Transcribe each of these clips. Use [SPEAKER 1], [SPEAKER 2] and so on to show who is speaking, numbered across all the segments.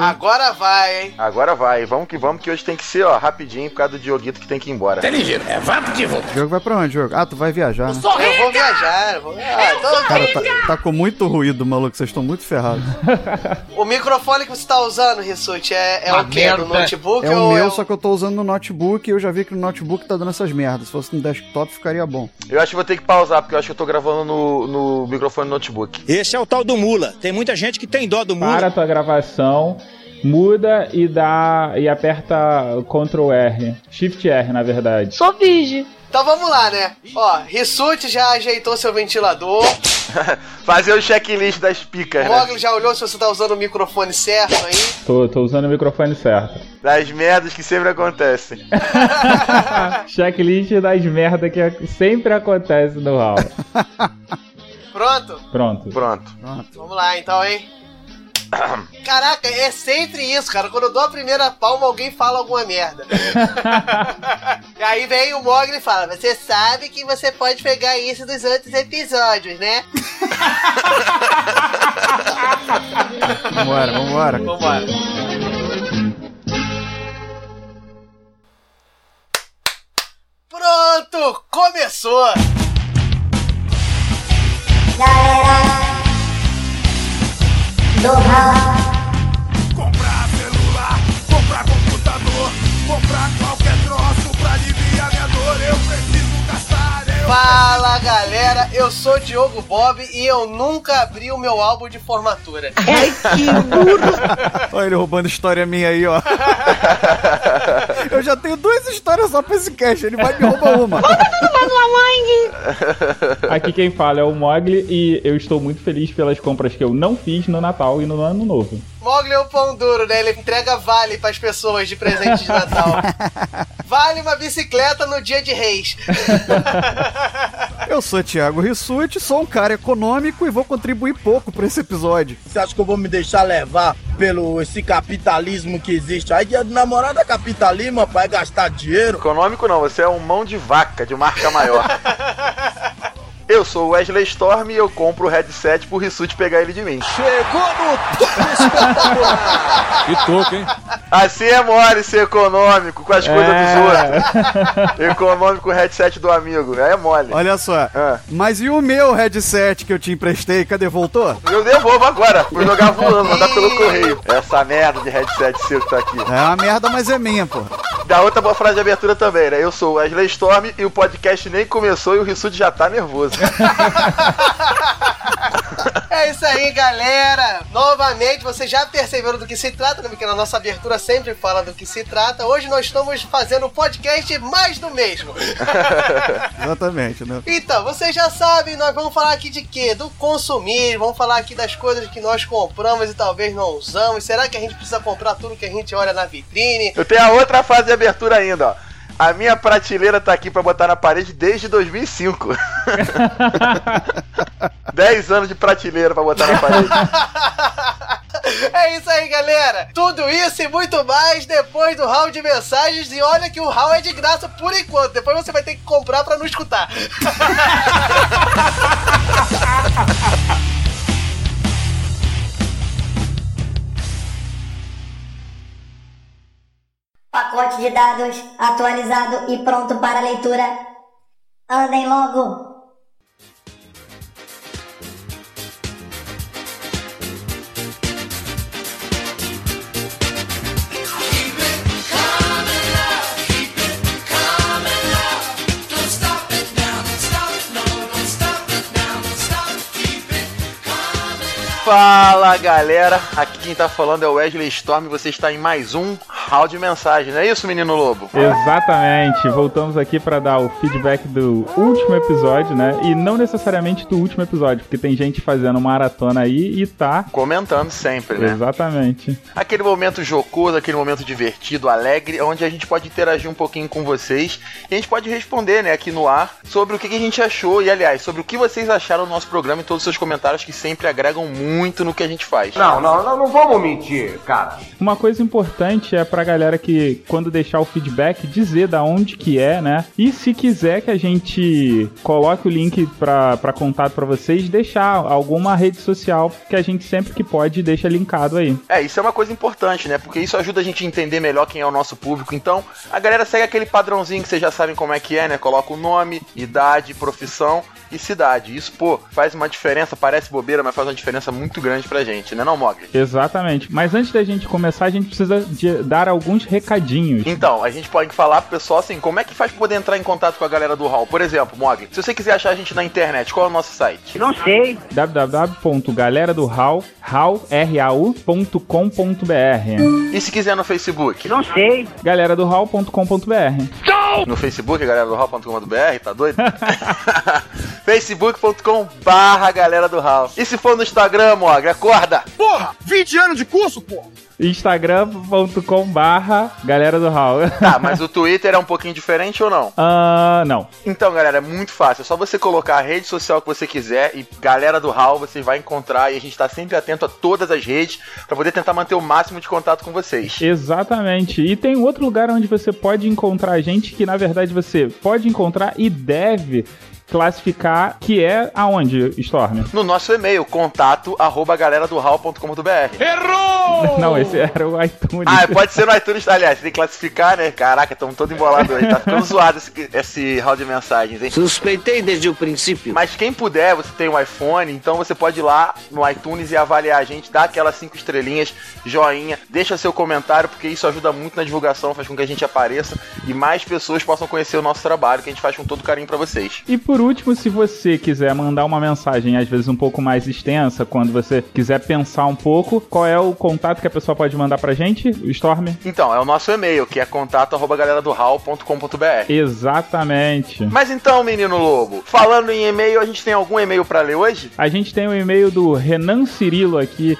[SPEAKER 1] Agora
[SPEAKER 2] vai, hein?
[SPEAKER 1] Agora vai, vamos que vamos, que hoje tem que ser, ó, rapidinho por causa do Dioguito que tem que ir embora.
[SPEAKER 3] O jogo vai pra onde, jogo? Ah, tu vai viajar, né?
[SPEAKER 2] Eu vou viajar. eu Vou... Ah, tô-
[SPEAKER 3] Cara, tá, tá com muito ruído, maluco. Vocês estão muito ferrados.
[SPEAKER 2] O microfone que você tá usando, Rissuti, é, é o quê? Do notebook
[SPEAKER 3] É
[SPEAKER 2] ou
[SPEAKER 3] o meu,
[SPEAKER 2] é
[SPEAKER 3] só que eu tô usando no notebook e eu já vi que no notebook tá dando essas merdas. Se fosse no desktop, ficaria bom.
[SPEAKER 1] Eu acho que vou ter que pausar, porque eu acho que eu tô gravando no, no microfone do notebook.
[SPEAKER 4] Esse é o tal do Mula. Tem muita gente que tem dó do Mula.
[SPEAKER 5] Para a tua gravação, muda e dá e aperta Ctrl R, Shift R na verdade.
[SPEAKER 6] Sou virgem.
[SPEAKER 2] Então vamos lá, né? Ó, Rissuti já ajeitou seu ventilador.
[SPEAKER 1] Fazer o checklist das picas,
[SPEAKER 2] O
[SPEAKER 1] né?
[SPEAKER 2] Mogli já olhou se você tá usando o microfone certo aí.
[SPEAKER 5] Tô, tô usando o microfone certo.
[SPEAKER 1] Das merdas que sempre acontecem.
[SPEAKER 5] Checklist das merda que sempre acontece no hall.
[SPEAKER 2] Pronto?
[SPEAKER 5] Pronto.
[SPEAKER 1] Pronto.
[SPEAKER 3] Pronto.
[SPEAKER 2] Vamos lá então, hein? Caraca, é sempre isso, cara. Quando eu dou a primeira palma, alguém fala alguma merda. e aí vem o Mogli e fala: Você sabe que você pode pegar isso dos outros episódios, né?
[SPEAKER 3] Vambora, vambora.
[SPEAKER 2] Vambora. Pronto! Começou!
[SPEAKER 7] Comprar celular, comprar computador, comprar qualquer
[SPEAKER 2] Fala galera, eu sou Diogo Bob e eu nunca abri o meu álbum de formatura.
[SPEAKER 3] Olha ele roubando história minha aí, ó. Eu já tenho duas histórias só pra esse cast. Ele vai me roubar uma.
[SPEAKER 5] Aqui quem fala é o Mogli e eu estou muito feliz pelas compras que eu não fiz no Natal e no Ano Novo.
[SPEAKER 2] Mogli é o pão duro, né? Ele entrega vale pras pessoas de presente de Natal. Vale uma bicicleta no dia de reis.
[SPEAKER 3] Eu sou Thiago Rissuti, sou um cara econômico e vou contribuir pouco pra esse episódio.
[SPEAKER 8] Você acha que eu vou me deixar levar pelo esse capitalismo que existe? Aí dia do namorado é capitalismo, rapaz, é gastar dinheiro.
[SPEAKER 1] Econômico não, você é um mão de vaca de marca maior. Eu sou o Wesley Storm e eu compro o headset pro Rissuti pegar ele de mim.
[SPEAKER 4] Chegou no topo espetacular.
[SPEAKER 9] Que toco, hein?
[SPEAKER 1] Assim é mole ser econômico com as coisas dos outros. Econômico com o headset do amigo. É mole.
[SPEAKER 3] Olha só.
[SPEAKER 1] Ah.
[SPEAKER 3] Mas e o meu headset que eu te emprestei? Cadê? Voltou?
[SPEAKER 1] Eu devolvo agora. Vou jogar voando, mandar pelo correio. Essa merda de headset seu que tá aqui.
[SPEAKER 3] É uma merda, mas é minha, pô.
[SPEAKER 1] Da outra boa frase de abertura também, né? Eu sou o Wesley Storm e o podcast nem começou e o Rissuti já tá nervoso.
[SPEAKER 2] É isso aí, galera! Novamente, vocês já perceberam do que se trata, né? Porque na nossa abertura sempre fala do que se trata. Hoje nós estamos fazendo um podcast mais do mesmo.
[SPEAKER 3] Exatamente, né?
[SPEAKER 2] Então, vocês já sabem, nós vamos falar aqui de quê? Do consumir, vamos falar aqui das coisas que nós compramos e talvez não usamos. Será que a gente precisa comprar tudo que a gente olha na vitrine?
[SPEAKER 1] Eu tenho a outra fase de abertura ainda, ó. A minha prateleira tá aqui pra botar na parede desde 2005. 10 anos de prateleira pra botar na parede.
[SPEAKER 2] É isso aí, galera! Tudo isso e muito mais depois do hall de mensagens. E olha que o hall é de graça por enquanto. Depois você vai ter que comprar pra não escutar.
[SPEAKER 10] Pacote de dados atualizado e pronto para leitura. Andem logo!
[SPEAKER 1] Fala galera, aqui quem tá falando é o Wesley Storm você está em mais um Hall de Mensagem, não é isso, menino lobo?
[SPEAKER 5] Exatamente, voltamos aqui para dar o feedback do último episódio, né? E não necessariamente do último episódio, porque tem gente fazendo maratona aí e tá.
[SPEAKER 1] Comentando sempre, né?
[SPEAKER 5] Exatamente.
[SPEAKER 1] Aquele momento jocoso, aquele momento divertido, alegre, onde a gente pode interagir um pouquinho com vocês e a gente pode responder, né, aqui no ar, sobre o que que a gente achou e, aliás, sobre o que vocês acharam do nosso programa e todos os seus comentários que sempre agregam muito no que a gente faz.
[SPEAKER 9] Não, não, não, não vamos mentir, cara.
[SPEAKER 5] Uma coisa importante é pra pra galera que, quando deixar o feedback, dizer da onde que é, né? E se quiser que a gente coloque o link pra contato pra vocês, deixar alguma rede social que a gente sempre que pode deixa linkado aí.
[SPEAKER 1] É, isso é uma coisa importante, né? Porque isso ajuda a gente a entender melhor quem é o nosso público. Então, a galera segue aquele padrãozinho que vocês já sabem como é que é, né? Coloca o nome, idade, profissão e cidade. Isso, pô, faz uma diferença, parece bobeira, mas faz uma diferença muito grande pra gente, né, não, Mogli?
[SPEAKER 5] Exatamente. Mas antes da gente começar, a gente precisa de dar alguns recadinhos.
[SPEAKER 1] Então, a gente pode falar pro pessoal assim, como é que faz pra poder entrar em contato com a galera do Hall? Por exemplo, Mogli, se você quiser achar a gente na internet, qual é o nosso site?
[SPEAKER 6] Não sei.
[SPEAKER 5] www.galeradohall, hall, R-A-U.com.br
[SPEAKER 1] E se quiser no Facebook?
[SPEAKER 6] Não sei.
[SPEAKER 5] Galera do hall.com.br
[SPEAKER 1] No Facebook, galera do Hall.com.br, tá doido? facebook.com barra galera do Hall. E se for no Instagram, Mogli, acorda!
[SPEAKER 4] Porra, 20 anos de curso, porra.
[SPEAKER 5] instagram.com barra galera do hall.
[SPEAKER 1] Tá, mas o Twitter é um pouquinho diferente ou não?
[SPEAKER 5] Ah, não.
[SPEAKER 1] Então, galera, é muito fácil. É só você colocar a rede social que você quiser e galera do Hall você vai encontrar e a gente tá sempre atento a todas as redes pra poder tentar manter o máximo de contato com vocês.
[SPEAKER 5] Exatamente. E tem outro lugar onde você pode encontrar gente que, na verdade, você pode encontrar e deve classificar, que é aonde, Storm?
[SPEAKER 1] No nosso e-mail, contato arroba galera do hall.com.br.
[SPEAKER 5] Não, esse era o iTunes.
[SPEAKER 1] Ah, pode ser no iTunes, aliás, tem que classificar, né? Caraca, estamos todo embolado aí. Tá ficando zoado esse, esse hall de mensagens, hein?
[SPEAKER 6] Suspeitei desde o princípio.
[SPEAKER 1] Mas quem puder, você tem um iPhone, então você pode ir lá no iTunes e avaliar a gente, dar aquelas cinco estrelinhas, joinha, deixa seu comentário, porque isso ajuda muito na divulgação, faz com que a gente apareça e mais pessoas possam conhecer o nosso trabalho, que a gente faz com todo carinho pra vocês.
[SPEAKER 5] E por último, se você quiser mandar uma mensagem, às vezes um pouco mais extensa, quando você quiser pensar um pouco, qual é o contato que a pessoa pode mandar pra gente, Storm?
[SPEAKER 1] Então, é o nosso e-mail, que é contato arroba.
[SPEAKER 5] Exatamente.
[SPEAKER 1] Mas então, menino lobo, falando em e-mail, a gente tem algum e-mail pra ler hoje?
[SPEAKER 5] A gente tem o e-mail do Renan Cirilo aqui.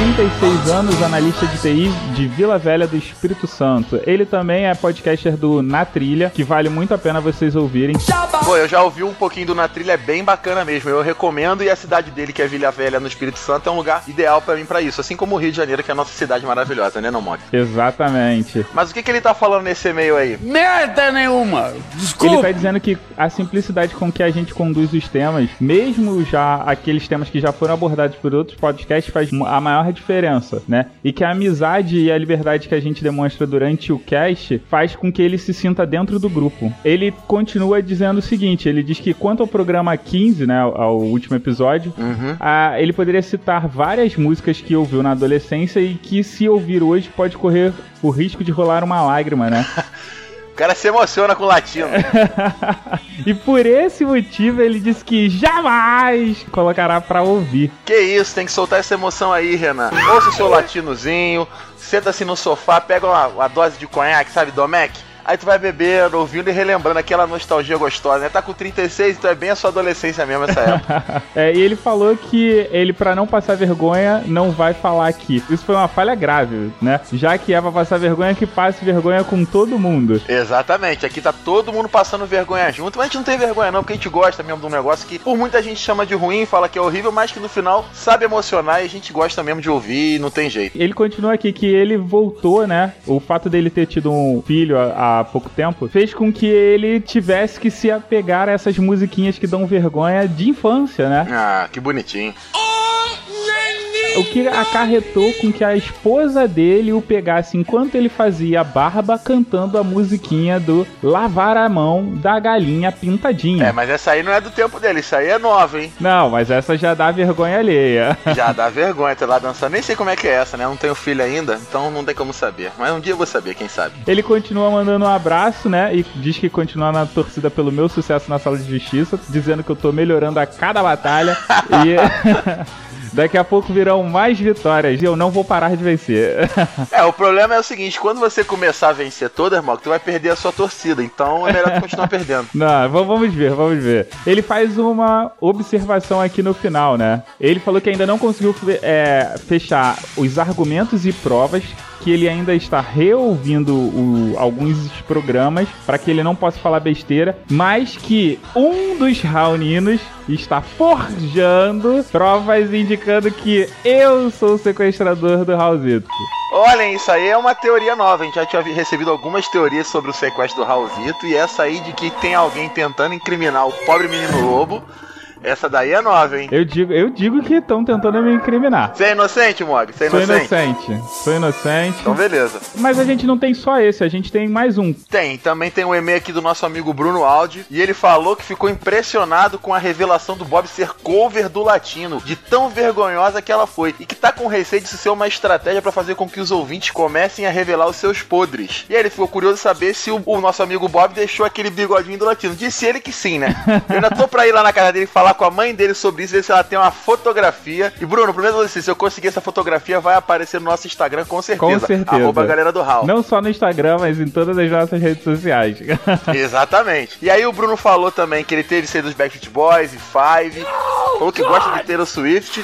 [SPEAKER 5] 36 anos, analista de TI de Vila Velha do Espírito Santo. Ele também é podcaster do Na Trilha, que vale muito a pena vocês ouvirem.
[SPEAKER 1] Pô, eu já ouvi um pouquinho do Na Trilha, é bem bacana mesmo. Eu recomendo e a cidade dele, que é Vila Velha no Espírito Santo, é um lugar ideal pra mim pra isso. Assim como o Rio de Janeiro, que é a nossa cidade maravilhosa, né, não, Mog?
[SPEAKER 5] Exatamente.
[SPEAKER 1] Mas o que, que ele tá falando nesse e-mail aí?
[SPEAKER 6] Merda nenhuma. Desculpa.
[SPEAKER 5] Ele tá dizendo que a simplicidade com que a gente conduz os temas, mesmo já aqueles temas que já foram abordados por outros podcasts, faz a maior diferença, né? E que a amizade e a liberdade que a gente demonstra durante o cast faz com que ele se sinta dentro do grupo. Ele continua dizendo o seguinte: ele diz que quanto ao programa 15, né, ao último episódio,
[SPEAKER 1] Uhum.
[SPEAKER 5] ah, ele poderia citar várias músicas que ouviu na adolescência e que, se ouvir hoje, pode correr o risco de rolar uma lágrima, né?
[SPEAKER 1] O cara se emociona com o latino.
[SPEAKER 5] e por esse motivo ele disse que jamais colocará pra ouvir.
[SPEAKER 1] que isso, tem que soltar essa emoção aí, Renan. Ouça o seu latinozinho, senta-se no sofá, pega uma, uma dose de conhaque, sabe, Domec? Aí tu vai bebendo, ouvindo e relembrando aquela nostalgia gostosa, né? Tá com 36, então é bem a sua adolescência mesmo essa época.
[SPEAKER 5] É, e ele falou que ele, pra não passar vergonha, não vai falar aqui. Isso foi uma falha grave, né? Já que é pra passar vergonha, que passe vergonha com todo mundo.
[SPEAKER 1] Exatamente, aqui tá todo mundo passando vergonha junto, mas a gente não tem vergonha não, porque a gente gosta mesmo de um negócio que por muita gente chama de ruim, fala que é horrível, mas que no final sabe emocionar e a gente gosta mesmo de ouvir e não tem jeito.
[SPEAKER 5] Ele continua aqui que ele voltou, né? O fato dele ter tido um filho há, há pouco tempo fez com que ele tivesse que se apegar a essas musiquinhas que dão vergonha de infância, né?
[SPEAKER 1] Ah, que bonitinho.
[SPEAKER 5] O que acarretou com que a esposa dele o pegasse enquanto ele fazia a barba cantando a musiquinha do Lavar a Mão da Galinha Pintadinha.
[SPEAKER 1] É, mas essa aí não é do tempo dele, isso aí é nova, hein?
[SPEAKER 5] Não, mas essa já dá vergonha alheia.
[SPEAKER 1] Já dá vergonha ter lá dançando. Nem sei como é que é essa, né? Eu não tenho filho ainda, então não tem como saber. Mas um dia eu vou saber, quem sabe.
[SPEAKER 5] Ele continua mandando um abraço, né? E diz que continua na torcida pelo meu sucesso na sala de justiça, dizendo que eu tô melhorando a cada batalha. e. Daqui a pouco virão mais vitórias e eu não vou parar de vencer.
[SPEAKER 1] É, o problema é o seguinte, quando você começar a vencer toda, irmão, tu vai perder a sua torcida. Então é melhor tu continuar perdendo.
[SPEAKER 5] Não, vamos ver, vamos ver. Ele faz uma observação aqui no final, né? Ele falou que ainda não conseguiu é, fechar os argumentos e provas que ele ainda está reouvindo o- alguns programas para que ele não possa falar besteira, mas que um dos raoninos está forjando provas indicando que eu sou o sequestrador do Raulzito.
[SPEAKER 1] Olhem, isso aí é uma teoria nova. A gente já tinha recebido algumas teorias sobre o sequestro do Raulzito. E essa aí de que tem alguém tentando incriminar o pobre menino lobo. Essa daí é nova, hein?
[SPEAKER 5] Eu digo, eu digo que estão tentando me incriminar.
[SPEAKER 1] Você é inocente, Mog? Você é
[SPEAKER 5] Sou
[SPEAKER 1] inocente?
[SPEAKER 5] inocente, sou inocente.
[SPEAKER 1] Então, beleza.
[SPEAKER 5] Mas a gente não tem só esse, a gente tem mais um.
[SPEAKER 1] Tem, também tem um e-mail aqui do nosso amigo Bruno Aldi. E ele falou que ficou impressionado com a revelação do Bob ser cover do latino, de tão vergonhosa que ela foi. E que tá com receio de isso ser uma estratégia pra fazer com que os ouvintes comecem a revelar os seus podres. E aí ele ficou curioso saber se o, o nosso amigo Bob deixou aquele bigodinho do latino. Disse ele que sim, né? Eu ainda tô pra ir lá na casa dele falar com a mãe dele sobre isso, ver se ela tem uma fotografia. E Bruno, primeiro você, se eu conseguir essa fotografia, vai aparecer no nosso Instagram com certeza.
[SPEAKER 5] Com certeza.
[SPEAKER 1] Arroba galera do Hall.
[SPEAKER 5] Não só no Instagram, mas em todas as nossas redes sociais.
[SPEAKER 1] Exatamente. E aí o Bruno falou também que ele teve ser dos Backstreet Boys e Five. falou que gosta de Taylor Swift.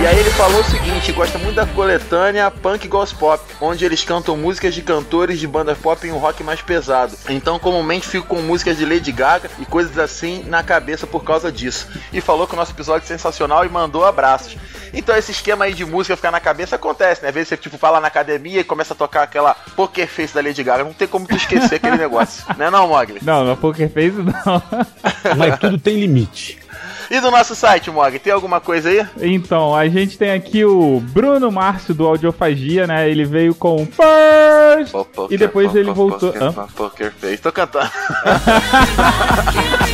[SPEAKER 1] E aí ele falou o seguinte, gosta muito da coletânea Punk Goes Pop, onde eles cantam músicas de cantores de bandas pop em um rock mais pesado. Então comumente fico com músicas de Lady Gaga e coisas assim na cabeça por causa disso. E falou que o nosso episódio é sensacional e mandou abraços. Então esse esquema aí de música ficar na cabeça acontece, né? Às vezes você tipo fala na academia e começa a tocar aquela Poker Face da Lady Gaga, não tem como tu esquecer aquele negócio. Né não, Mogli?
[SPEAKER 5] Não, no Poker Face não.
[SPEAKER 9] Mas tudo tem limite.
[SPEAKER 1] E do nosso site, Mog, tem alguma coisa aí?
[SPEAKER 5] Então, a gente tem aqui o Bruno Márcio do Audiofagia, né? Ele veio com First e depois ele voltou.
[SPEAKER 1] Poker Face, tô cantando.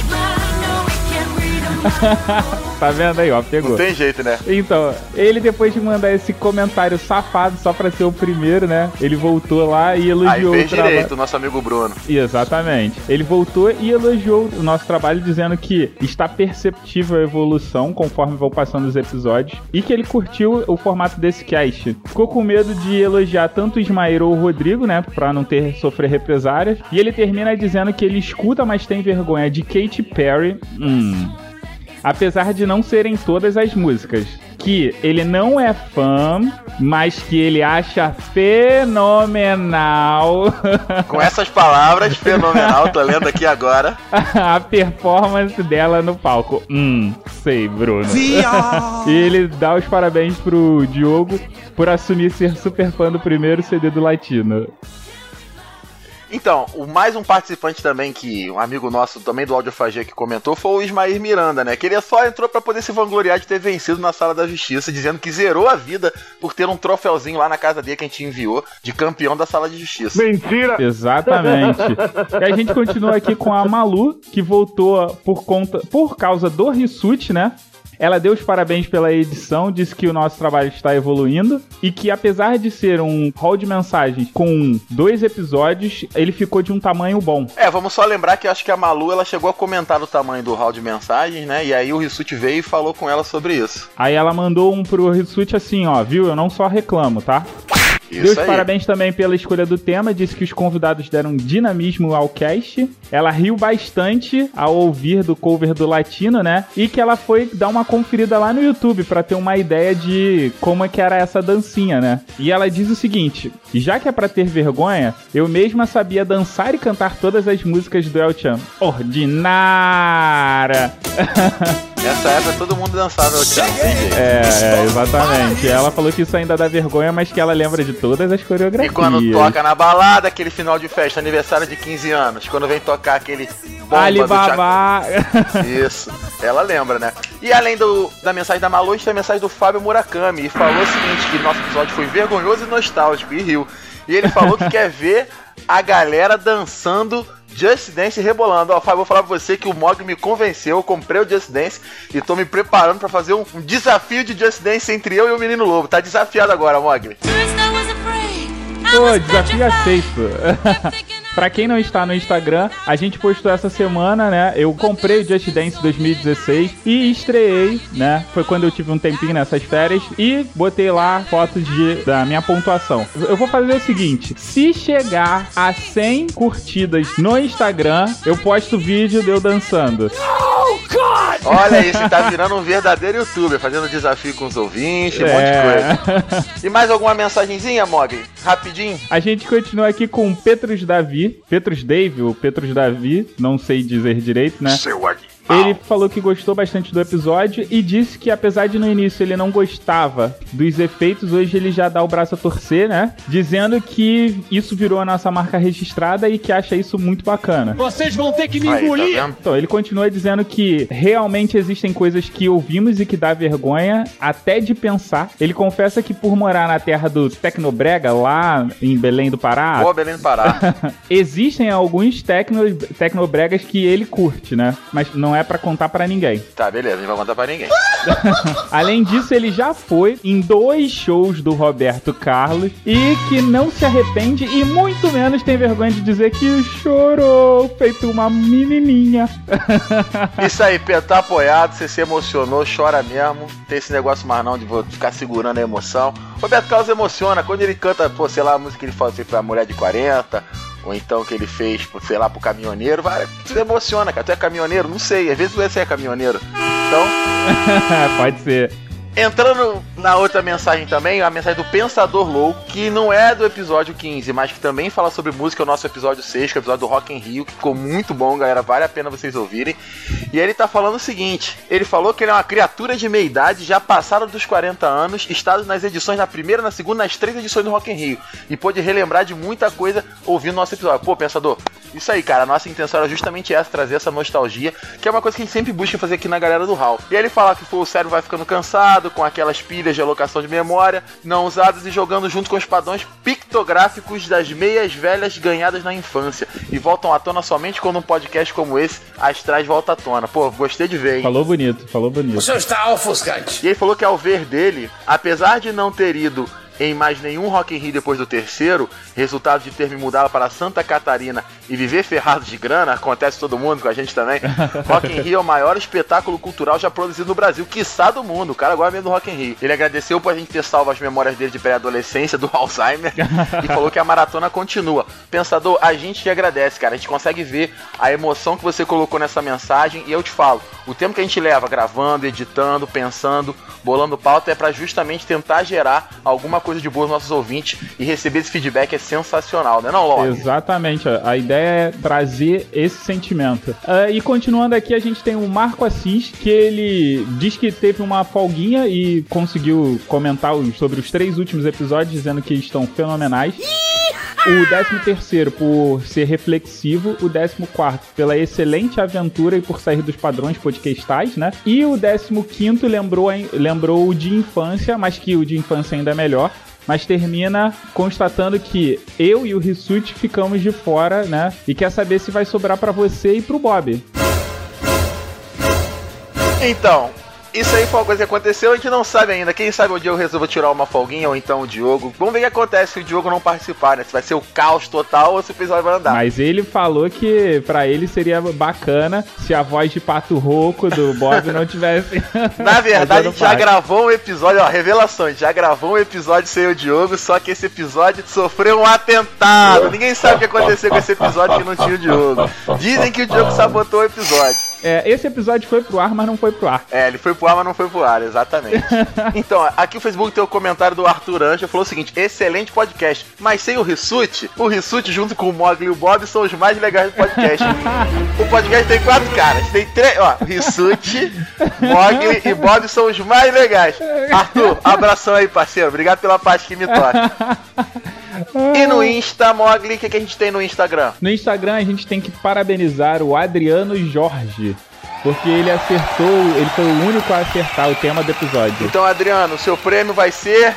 [SPEAKER 5] tá vendo aí, ó? Pegou.
[SPEAKER 1] Não tem jeito, né?
[SPEAKER 5] Então, ele depois de mandar esse comentário safado só pra ser o primeiro, né? Ele voltou lá e
[SPEAKER 1] Aí
[SPEAKER 5] elogiou
[SPEAKER 1] fez
[SPEAKER 5] o trabalho.
[SPEAKER 1] direito, nosso amigo Bruno.
[SPEAKER 5] Exatamente. Ele voltou e elogiou o nosso trabalho, dizendo que está perceptível a evolução conforme vão passando os episódios e que ele curtiu o formato desse cast. Ficou com medo de elogiar tanto o Ismael ou o Rodrigo, né, pra não ter sofrer represárias. E ele termina dizendo que ele escuta, mas tem vergonha de Katy Perry. Hum. Apesar de não serem todas as músicas. Que ele não é fã, mas que ele acha fenomenal
[SPEAKER 1] Com essas palavras, fenomenal, tô lendo aqui agora.
[SPEAKER 5] a performance dela no palco. Hum, sei, Bruno. e ele dá os parabéns pro Diogo por assumir ser super fã do primeiro CD do Latino.
[SPEAKER 1] Então, o mais um participante também que um amigo nosso também do Audiofagia que comentou foi o Ismael Miranda, né? Que ele só entrou pra poder se vangloriar de ter vencido na sala da justiça, dizendo que zerou a vida por ter um troféuzinho lá na casa dele que a gente enviou de campeão da sala de justiça.
[SPEAKER 9] Mentira!
[SPEAKER 5] Exatamente. e a gente continua aqui com a Malu, que voltou por conta por causa do Rissuti, né? Ela deu os parabéns pela edição, disse que o nosso trabalho está evoluindo e que apesar de ser um hall de mensagens com dois episódios, ele ficou de um tamanho bom.
[SPEAKER 1] É, vamos só lembrar que eu acho que a Malu ela chegou a comentar o tamanho do hall de mensagens, né? E aí o Rissuti veio e falou com ela sobre isso.
[SPEAKER 5] Aí ela mandou um pro Rissuti assim, ó, viu? Eu não só reclamo, tá?
[SPEAKER 1] Isso
[SPEAKER 5] Deu os
[SPEAKER 1] aí.
[SPEAKER 5] parabéns também pela escolha do tema, disse que os convidados deram dinamismo ao cast. Ela riu bastante ao ouvir do cover do Latino, né? E que ela foi dar uma conferida lá no YouTube pra ter uma ideia de como é que era essa dancinha, né? E ela diz o seguinte: já que é pra ter vergonha, eu mesma sabia dançar e cantar todas as músicas do El Chan. Ordinária!
[SPEAKER 1] Nessa época todo mundo dançava tem jeito.
[SPEAKER 5] É, é, exatamente. Ela falou que isso ainda dá vergonha, mas que ela lembra de todas as coreografias.
[SPEAKER 1] E quando toca na balada, aquele final de festa, aniversário de 15 anos, quando vem tocar aquele bomba
[SPEAKER 5] Alibaba.
[SPEAKER 1] do Isso, ela lembra, né? E além do, da mensagem da Malu, tem a mensagem do Fábio Murakami, e falou o seguinte, que nosso episódio foi vergonhoso e nostálgico, e riu. E ele falou que quer ver a galera dançando Just Dance rebolando. Ó, Fábio, vou falar pra você que o Mog me convenceu, eu comprei o Just Dance e tô me preparando pra fazer um, um desafio de Just Dance entre eu e o Menino Lobo. Tá desafiado agora, Mog.
[SPEAKER 5] Pô, desafio aceito. pra quem não está no Instagram, a gente postou essa semana, né? Eu comprei o Just Dance 2016 e estreiei, né? Foi quando eu tive um tempinho nessas férias e botei lá fotos de, da minha pontuação. Eu vou fazer o seguinte: se chegar a 100 curtidas no Instagram, eu posto vídeo de eu dançando.
[SPEAKER 7] Oh, God!
[SPEAKER 1] Olha você tá virando um verdadeiro youtuber, fazendo desafio com os ouvintes, um monte de
[SPEAKER 5] É.
[SPEAKER 1] coisa. E mais alguma mensagenzinha, Mogli? Rapidinho?
[SPEAKER 5] A gente continua aqui com o Petrus Davi, Petrus Dave ou Petrus Davi, não sei dizer direito, né?
[SPEAKER 7] Seu.
[SPEAKER 5] Ele falou que gostou bastante do episódio e disse que apesar de no início ele não gostava dos efeitos, hoje ele já dá o braço a torcer, né? Dizendo que isso virou a nossa marca registrada e que acha isso muito bacana.
[SPEAKER 6] Vocês vão ter que me
[SPEAKER 1] Aí, tá
[SPEAKER 6] engolir.
[SPEAKER 1] vendo?
[SPEAKER 5] Então, ele continua dizendo que realmente existem coisas que ouvimos e que dá vergonha até de pensar. Ele confessa que por morar na terra do Tecnobrega, lá em Belém do Pará,
[SPEAKER 1] Boa, Belém do Pará.
[SPEAKER 5] existem alguns tecno, tecnobregas que ele curte, né? Mas não é pra contar pra ninguém.
[SPEAKER 1] tá, beleza, não vai contar pra ninguém.
[SPEAKER 5] Além disso, ele já foi em dois shows do Roberto Carlos e que não se arrepende e muito menos tem vergonha de dizer que chorou, feito uma menininha.
[SPEAKER 1] Isso aí, Pedro, tá apoiado, você se emocionou, chora mesmo. Tem esse negócio mais não de ficar segurando a emoção. Roberto Carlos emociona quando ele canta, pô, sei lá, a música que ele faz pra mulher de 40, ou então que ele fez, sei lá, pro caminhoneiro. Você emociona, cara. Tu é caminhoneiro? Não sei, às vezes você é caminhoneiro. Então,
[SPEAKER 5] Pode ser.
[SPEAKER 1] Entrando na outra mensagem também, a mensagem do Pensador Louco, que não é do episódio 15, mas que também fala sobre música, o nosso episódio 6, que é o episódio do Rock in Rio, que ficou muito bom, galera, vale a pena vocês ouvirem. E ele tá falando o seguinte, ele falou que ele é uma criatura de meia idade, já passado dos 40 anos, estado nas edições, na primeira, na segunda, nas três edições do Rock in Rio, e pôde relembrar de muita coisa ouvindo nosso episódio. Pô, Pensador, isso aí, cara, a nossa intenção era justamente essa, trazer essa nostalgia, que é uma coisa que a gente sempre busca fazer aqui na galera do Hall. E aí ele fala que pô, o cérebro vai ficando cansado, com aquelas pilhas de alocação de memória não usadas e jogando junto com os padrões pictográficos das meias velhas ganhadas na infância. E voltam à tona somente quando um podcast como esse as traz volta à tona. Pô, gostei de ver, hein?
[SPEAKER 5] Falou bonito, falou bonito.
[SPEAKER 6] O senhor está ofuscante.
[SPEAKER 1] E ele falou que ao ver dele, apesar de não ter ido em mais nenhum Rock in Rio depois do terceiro, resultado de ter me mudado para Santa Catarina e viver ferrado de grana, acontece todo mundo, com a gente também. Rock in Rio é o maior espetáculo cultural já produzido no Brasil, quiçá do mundo. O cara agora mesmo do Rock in Rio. Ele agradeceu por a gente ter salvo as memórias dele de pré-adolescência, do Alzheimer, e falou que a maratona continua. Pensador, a gente te agradece, cara. A gente consegue ver a emoção que você colocou nessa mensagem e eu te falo, o tempo que a gente leva gravando, editando, pensando, bolando pauta é para justamente tentar gerar alguma coisa de boa aos nossos ouvintes e receber esse feedback é sensacional, né não, Lorde?
[SPEAKER 5] Exatamente, a ideia é trazer esse sentimento. Ah, e continuando aqui, a gente tem o Marco Assis, que ele diz que teve uma folguinha e conseguiu comentar sobre os três últimos episódios, dizendo que estão fenomenais. O 13 terceiro por ser reflexivo, o 14 quarto pela excelente aventura e por sair dos padrões podcastais, né? E o 15 quinto lembrou, lembrou o de infância, mas que o de infância ainda é melhor, mas termina constatando que eu e o Rissuti ficamos de fora, né? E quer saber se vai sobrar pra você e pro Bob.
[SPEAKER 1] Então, isso aí foi uma coisa que aconteceu, a gente não sabe ainda. Quem sabe o Diogo resolveu tirar uma folguinha ou então o Diogo. Vamos ver o que acontece se o Diogo não participar, né? Se vai ser o caos total ou se o episódio vai andar.
[SPEAKER 5] Mas ele falou que pra ele seria bacana se a voz de pato rouco do Bob não tivesse.
[SPEAKER 1] Na verdade, a gente já gravou um episódio, ó, revelações, já gravou um episódio sem o Diogo, só que esse episódio sofreu um atentado. Ninguém sabe o que aconteceu com esse episódio que não tinha o Diogo. Dizem que o Diogo sabotou o episódio.
[SPEAKER 5] É, esse episódio foi pro ar, mas não foi pro ar.
[SPEAKER 1] É, ele foi pro ar, mas não foi pro ar, exatamente. Então, aqui o Facebook tem o comentário do Arthur Anja, falou o seguinte: excelente podcast, mas sem o Rissuti, o Rissuti junto com o Mogli e o Bob são os mais legais do podcast. o podcast tem quatro caras, tem três, ó, Rissuti, Mogli e Bob são os mais legais. Arthur, abração aí, parceiro, obrigado pela parte que me toca. E no Insta, Mogli, o que, que a gente tem no Instagram?
[SPEAKER 5] No Instagram a gente tem que parabenizar o Adriano Jorge. Porque ele acertou, ele foi o único a acertar o tema do episódio.
[SPEAKER 1] Então, Adriano, o seu prêmio vai ser.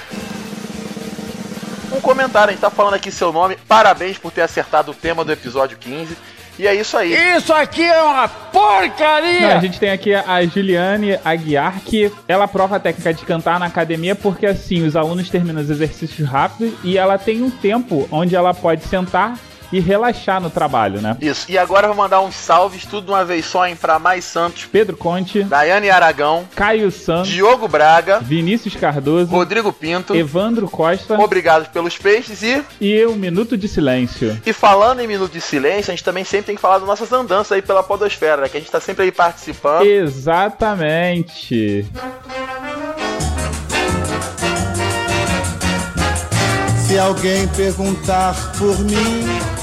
[SPEAKER 1] Um comentário, a gente tá falando aqui seu nome. Parabéns por ter acertado o tema do episódio 15. E é isso aí.
[SPEAKER 6] Isso aqui é uma porcaria!
[SPEAKER 5] Não, a gente tem aqui a Juliane Aguiar, que ela prova a técnica de cantar na academia, porque assim, os alunos terminam os exercícios rápidos e ela tem um tempo onde ela pode sentar e relaxar no trabalho, né?
[SPEAKER 1] Isso. E agora eu vou mandar uns salves, tudo de uma vez só, hein, pra Mais Santos,
[SPEAKER 5] Pedro Conte,
[SPEAKER 1] Daiane Aragão,
[SPEAKER 5] Caio Santos,
[SPEAKER 1] Diogo Braga,
[SPEAKER 5] Vinícius Cardoso,
[SPEAKER 1] Rodrigo Pinto.
[SPEAKER 5] Evandro Costa
[SPEAKER 1] Obrigado pelos peixes e.
[SPEAKER 5] e o Minuto de Silêncio.
[SPEAKER 1] E falando em minuto de silêncio, a gente também sempre tem que falar das nossas andanças aí pela Podosfera, né? Que a gente tá sempre aí participando.
[SPEAKER 5] Exatamente.
[SPEAKER 7] Se alguém perguntar por mim.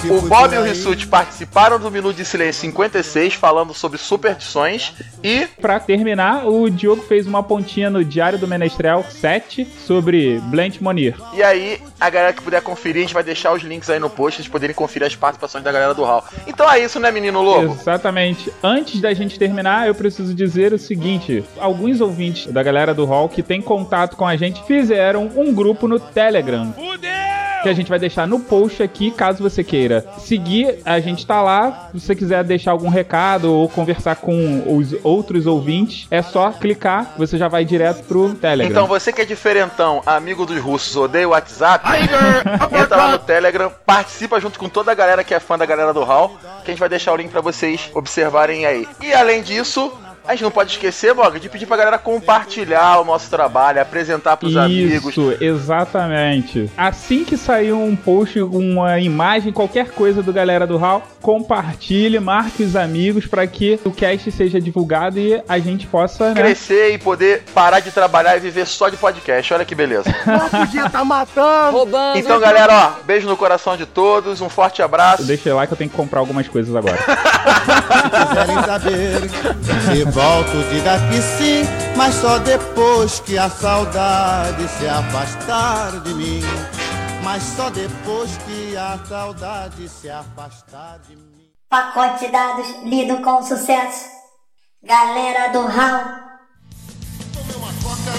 [SPEAKER 7] Que
[SPEAKER 1] O Bob e o. Rissuti participaram do Minuto de Silêncio 56, falando sobre superstições. E
[SPEAKER 5] Pra terminar, o Diogo fez uma pontinha no Diário do Menestrel 7 sobre Blanche Monir.
[SPEAKER 1] E aí, a galera que puder conferir, a gente vai deixar os links aí no post, pra vocês poderem conferir as participações da galera do Hall. Então é isso, né, menino lobo?
[SPEAKER 5] Exatamente. Antes da gente terminar, eu preciso dizer o seguinte: alguns ouvintes da galera do Hall que tem contato com a gente fizeram um grupo no Telegram. Que a gente vai deixar no post aqui, caso você queira seguir. A gente tá lá. Se você quiser deixar algum recado ou conversar com os outros ouvintes, é só clicar, você já vai direto pro Telegram.
[SPEAKER 1] Então você que é diferentão, amigo dos russos, odeia o WhatsApp, entra lá no Telegram, participa junto com toda a galera que é fã da galera do Hall, que a gente vai deixar o link pra vocês observarem aí. E além disso, a gente não pode esquecer, Bog, de pedir pra galera compartilhar o nosso trabalho, apresentar pros amigos.
[SPEAKER 5] Isso, exatamente. Assim que sair um post, uma imagem, qualquer coisa do Galera do Hall, compartilhe, marque os amigos para que o cast seja divulgado e a gente possa, né?
[SPEAKER 1] Crescer e poder parar de trabalhar e viver só de podcast. Olha que beleza.
[SPEAKER 8] Podia tá matando.
[SPEAKER 11] Roubando.
[SPEAKER 1] Então, galera, ó, beijo no coração de todos, um forte abraço.
[SPEAKER 5] Deixa lá que eu tenho que comprar algumas coisas agora.
[SPEAKER 7] quiserem saber se volto, diga que sim, mas só depois que a saudade se afastar de mim. Mas só depois que a saudade se afastar de mim.
[SPEAKER 10] Pacote de dados lido com sucesso. Galera do Hall.
[SPEAKER 7] Tomei uma coca,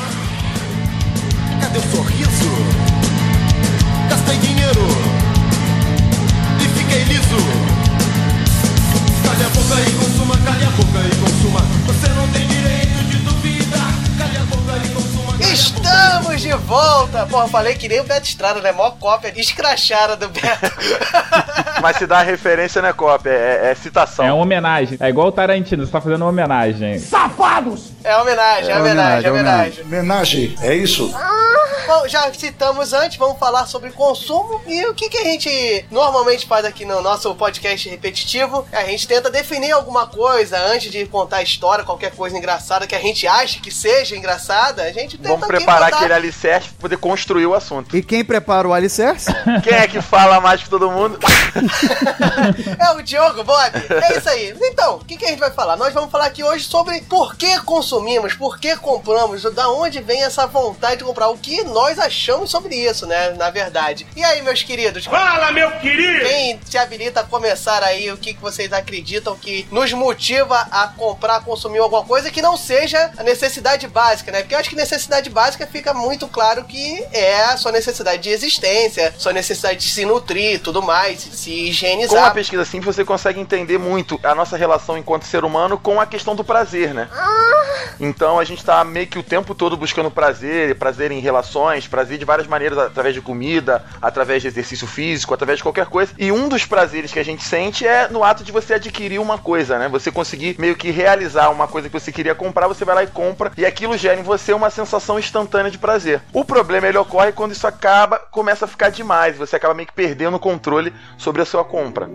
[SPEAKER 7] cadê o sorriso? Gastei dinheiro e fiquei liso. Calha a boca e consuma, calha a boca e consuma.
[SPEAKER 2] Estamos de volta! Porra, falei que nem o Beto Estrada, né? Mó cópia escrachada do Beto.
[SPEAKER 1] Mas se dá referência, né, cópia? É, é citação.
[SPEAKER 5] É uma homenagem. É igual o Tarantino, você tá fazendo uma homenagem.
[SPEAKER 4] Safados!
[SPEAKER 2] É homenagem, é, homenagem, é homenagem.
[SPEAKER 4] Homenagem, é isso?
[SPEAKER 2] Bom, já citamos antes, vamos falar sobre consumo e o que, que a gente normalmente faz aqui no nosso podcast repetitivo. A gente tenta definir alguma coisa antes de contar a história, qualquer coisa engraçada que a gente acha que seja engraçada. A gente tenta
[SPEAKER 1] Vamos preparar aquele alicerce pra poder construir o assunto.
[SPEAKER 3] E quem prepara o alicerce?
[SPEAKER 1] Quem é que fala mais que todo mundo?
[SPEAKER 2] É o Diogo, Bob. É isso aí. Então, o que, que a gente vai falar? Nós vamos falar aqui hoje sobre por que consumimos, por que compramos, da onde vem essa vontade de comprar, o que nós achamos sobre isso, né? Na verdade. E aí, meus queridos?
[SPEAKER 4] Fala, meu querido!
[SPEAKER 2] Quem se habilita a começar aí, o que, que vocês acreditam que nos motiva a comprar, consumir alguma coisa que não seja a necessidade básica, né? Porque eu acho que necessidade básica fica muito claro que é a sua necessidade de existência, sua necessidade de se nutrir e tudo mais, se
[SPEAKER 1] Com uma
[SPEAKER 2] higienizar.
[SPEAKER 1] pesquisa assim, você consegue entender muito a nossa relação enquanto ser humano com a questão do prazer, né? Então a gente tá meio que o tempo todo buscando prazer, prazer em relações, prazer de várias maneiras, através de comida, através de exercício físico, através de qualquer coisa. E um dos prazeres que a gente sente é no ato de você adquirir uma coisa, né? Você conseguir meio que realizar uma coisa que você queria comprar, você vai lá e compra, e aquilo gera em você uma sensação instantânea de prazer. O problema ele ocorre quando isso acaba, começa a ficar demais, você acaba meio que perdendo o controle sobre a sua compra.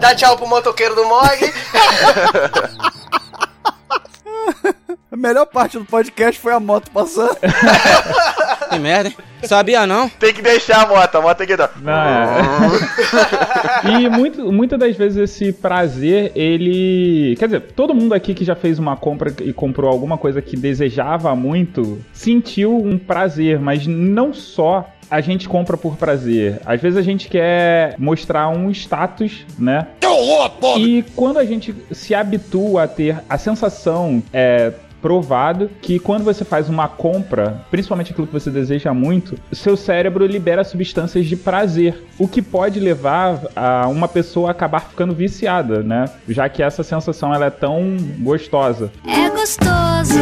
[SPEAKER 2] Dá tchau pro motoqueiro do Mog.
[SPEAKER 3] A melhor parte do podcast foi a moto passando.
[SPEAKER 11] Que merda, hein? Sabia não?
[SPEAKER 1] Tem que deixar a moto, a moto tem que dar.
[SPEAKER 5] Não, é. e muito, muitas das vezes esse prazer, ele. Quer dizer, todo mundo aqui que já fez uma compra e comprou alguma coisa que desejava muito, sentiu um prazer, mas não só. A gente compra por prazer. Às vezes a gente quer mostrar um status, né? E quando a gente se habitua a ter a sensação é, provado que quando você faz uma compra, principalmente aquilo que você deseja muito, seu cérebro libera substâncias de prazer, o que pode levar a uma pessoa a acabar ficando viciada, né? Já que essa sensação ela é tão gostosa.
[SPEAKER 12] É gostoso,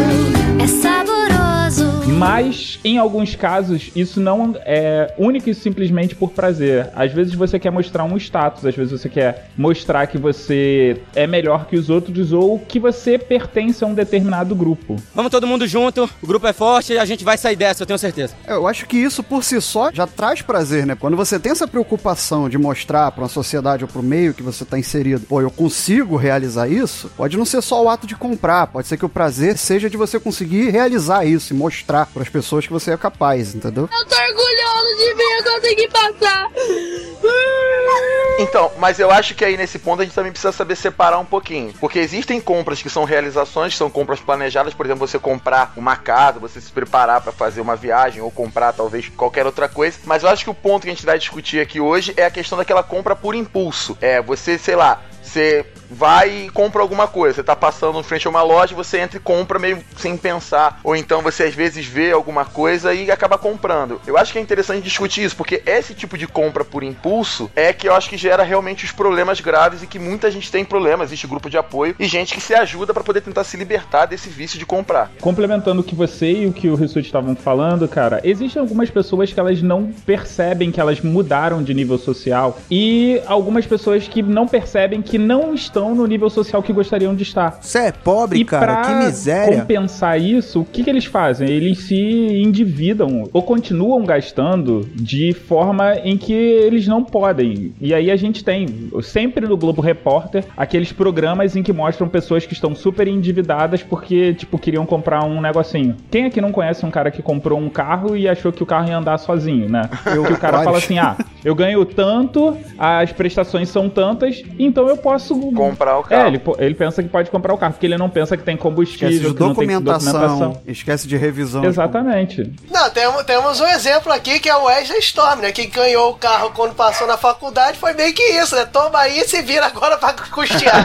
[SPEAKER 12] é saboroso.
[SPEAKER 5] Mas, em alguns casos, isso não é único e simplesmente por prazer. Às vezes você quer mostrar um status, às vezes você quer mostrar que você é melhor que os outros ou que você pertence a um determinado grupo.
[SPEAKER 11] Vamos todo mundo junto, o grupo é forte e a gente vai sair dessa, eu tenho certeza.
[SPEAKER 3] Eu acho que isso por si só já traz prazer, né? Quando você tem essa preocupação de mostrar pra uma sociedade ou pro meio que você tá inserido, pô, eu consigo realizar isso, pode não ser só o ato de comprar, pode ser que o prazer seja de você conseguir realizar isso e mostrar pras pessoas que você é capaz, entendeu?
[SPEAKER 12] Eu tô orgulhoso de mim, eu consegui passar.
[SPEAKER 1] Então, mas eu acho que aí nesse ponto a gente também precisa saber separar um pouquinho. Porque existem compras que são realizações, que são compras planejadas, por exemplo, você comprar uma casa, você se preparar pra fazer uma viagem ou comprar talvez qualquer outra coisa. Mas eu acho que o ponto que a gente vai discutir aqui hoje é a questão daquela compra por impulso. É, você, sei lá, você vai e compra alguma coisa. Você tá passando em frente a uma loja, você entra e compra meio sem pensar. Ou então você às vezes vê alguma coisa e acaba comprando. Eu acho que é interessante discutir isso, porque esse tipo de compra por impulso é que eu acho que gera realmente os problemas graves e que muita gente tem problemas. Existe grupo de apoio e gente que se ajuda para poder tentar se libertar desse vício de comprar.
[SPEAKER 5] Complementando o que você e o que o Rissuti estavam falando, cara, existem algumas pessoas que elas não percebem que elas mudaram de nível social e algumas pessoas que não percebem que não estão no nível social que gostariam de estar.
[SPEAKER 13] Você é pobre,
[SPEAKER 5] E
[SPEAKER 13] cara, que miséria.
[SPEAKER 5] compensar isso, o que, que eles fazem? Eles se endividam ou continuam gastando de forma em que eles não podem. E aí a gente tem, sempre no Globo Repórter, aqueles programas em que mostram pessoas que estão super endividadas porque, tipo, queriam comprar um negocinho. Quem aqui não conhece um cara que comprou um carro e achou que o carro ia andar sozinho, né?
[SPEAKER 3] Eu-
[SPEAKER 5] que o cara fala assim, ah, eu ganho tanto, as prestações são tantas, então eu posso
[SPEAKER 1] Comprar o carro.
[SPEAKER 5] é, ele, ele pensa que pode comprar o carro, porque ele não pensa que tem combustível,
[SPEAKER 3] Esquece de
[SPEAKER 5] que não tem
[SPEAKER 3] documentação,
[SPEAKER 5] documentação.
[SPEAKER 3] esquece de revisão.
[SPEAKER 5] Exatamente.
[SPEAKER 2] Não, temos, temos um exemplo aqui que é o Wesley Storm, né? Que ganhou o carro quando passou na faculdade foi meio que isso, né? Toma aí e se vira agora pra custear.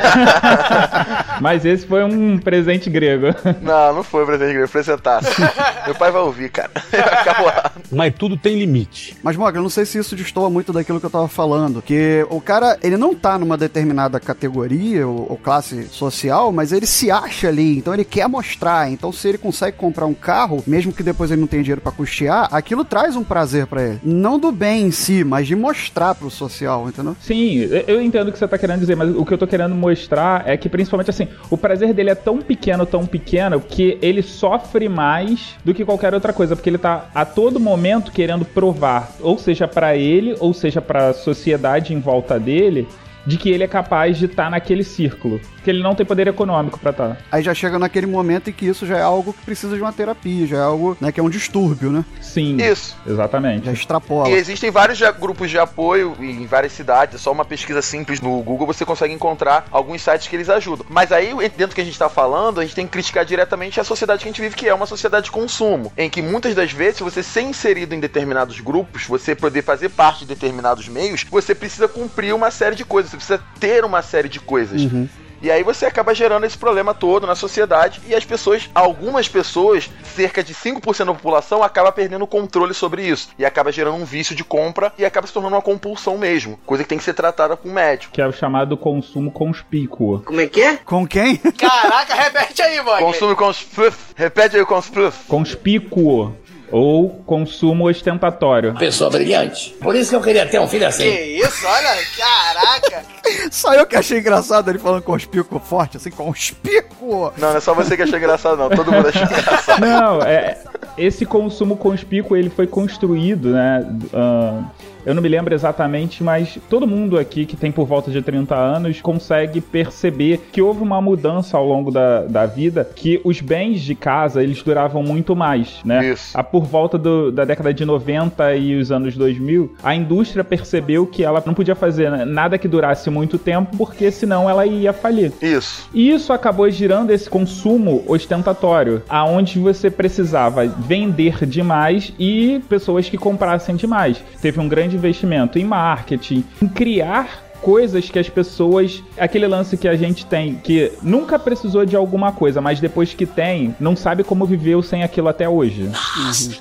[SPEAKER 5] Mas esse foi um presente grego.
[SPEAKER 1] Não, não foi presente grego, foi presentaço. Meu pai vai ouvir, cara. Acabou.
[SPEAKER 9] Mas tudo tem limite.
[SPEAKER 3] Mas, eu não sei se isso destoa muito daquilo que eu tava falando. Que o cara, ele não tá numa determinada categoria ou, ou classe social, mas ele se acha ali. Então ele quer mostrar. Então, se ele consegue comprar um carro, mesmo que depois ele não tenha dinheiro pra custear, aquilo traz um prazer pra ele. Não do bem em si, mas de mostrar pro social, entendeu?
[SPEAKER 5] Sim, eu- entendo o que você tá querendo dizer, mas o que eu tô querendo mostrar é que, principalmente assim, o prazer dele é tão pequeno, tão pequeno, que ele sofre mais do que qualquer outra coisa, porque ele tá a todo momento querendo provar, ou seja pra ele, ou seja pra sociedade em volta dele, de que ele é capaz de estar naquele círculo. Porque ele não tem poder econômico pra tá. estar.
[SPEAKER 3] Aí já chega naquele momento em que isso já é algo que precisa de uma terapia, já é algo, né, que é um distúrbio, né?
[SPEAKER 5] Sim.
[SPEAKER 1] Isso.
[SPEAKER 5] Exatamente.
[SPEAKER 3] Já extrapola.
[SPEAKER 1] E existem vários grupos de apoio em várias cidades. É só uma pesquisa simples no Google você consegue encontrar alguns sites que eles ajudam. Mas aí, dentro do que a gente está falando, a gente tem que criticar diretamente a sociedade que a gente vive, que é uma sociedade de consumo. Em que muitas das vezes, se você ser inserido em determinados grupos, você poder fazer parte de determinados meios, você precisa cumprir uma série de coisas. Você precisa ter uma série de coisas.
[SPEAKER 3] Uhum.
[SPEAKER 1] E aí você acaba gerando esse problema todo na sociedade e as pessoas, algumas pessoas, cerca de 5% da população, acaba perdendo o controle sobre isso. E acaba gerando um vício de compra e acaba se tornando uma compulsão mesmo. Coisa que tem que ser tratada com o médico.
[SPEAKER 5] Que é o chamado consumo conspícuo.
[SPEAKER 2] Como é que é?
[SPEAKER 3] Com quem?
[SPEAKER 2] Caraca, repete aí, mano.
[SPEAKER 1] Consumo conspluf. Repete aí o conspluf.
[SPEAKER 5] Conspícuo. Ou consumo ostentatório.
[SPEAKER 6] Pessoa brilhante. Por isso que eu queria ter um filho assim.
[SPEAKER 2] Que isso, olha, caraca.
[SPEAKER 3] Só eu que achei engraçado ele falando conspícuo forte, assim, conspícuo.
[SPEAKER 1] Não, não é só você que achou engraçado, não. Todo mundo achou engraçado.
[SPEAKER 5] Não, é, esse consumo conspícuo ele foi construído, né? ah, eu não me lembro exatamente, mas todo mundo aqui que tem por volta de 30 anos consegue perceber que houve uma mudança ao longo da, da vida, que os bens de casa eles duravam muito mais, né?
[SPEAKER 1] Isso.
[SPEAKER 5] Ah, Por volta do- da década de 90 e os anos 2000, a indústria percebeu que ela não podia fazer nada que durasse muito tempo, porque senão ela ia falir.
[SPEAKER 1] Isso.
[SPEAKER 5] E isso acabou girando esse consumo ostentatório, aonde você precisava vender demais e pessoas que comprassem demais. Teve um grande investimento em marketing, em criar coisas que as pessoas. Aquele lance que a gente tem, que nunca precisou de alguma coisa, mas depois que tem, não sabe como viveu sem aquilo até hoje.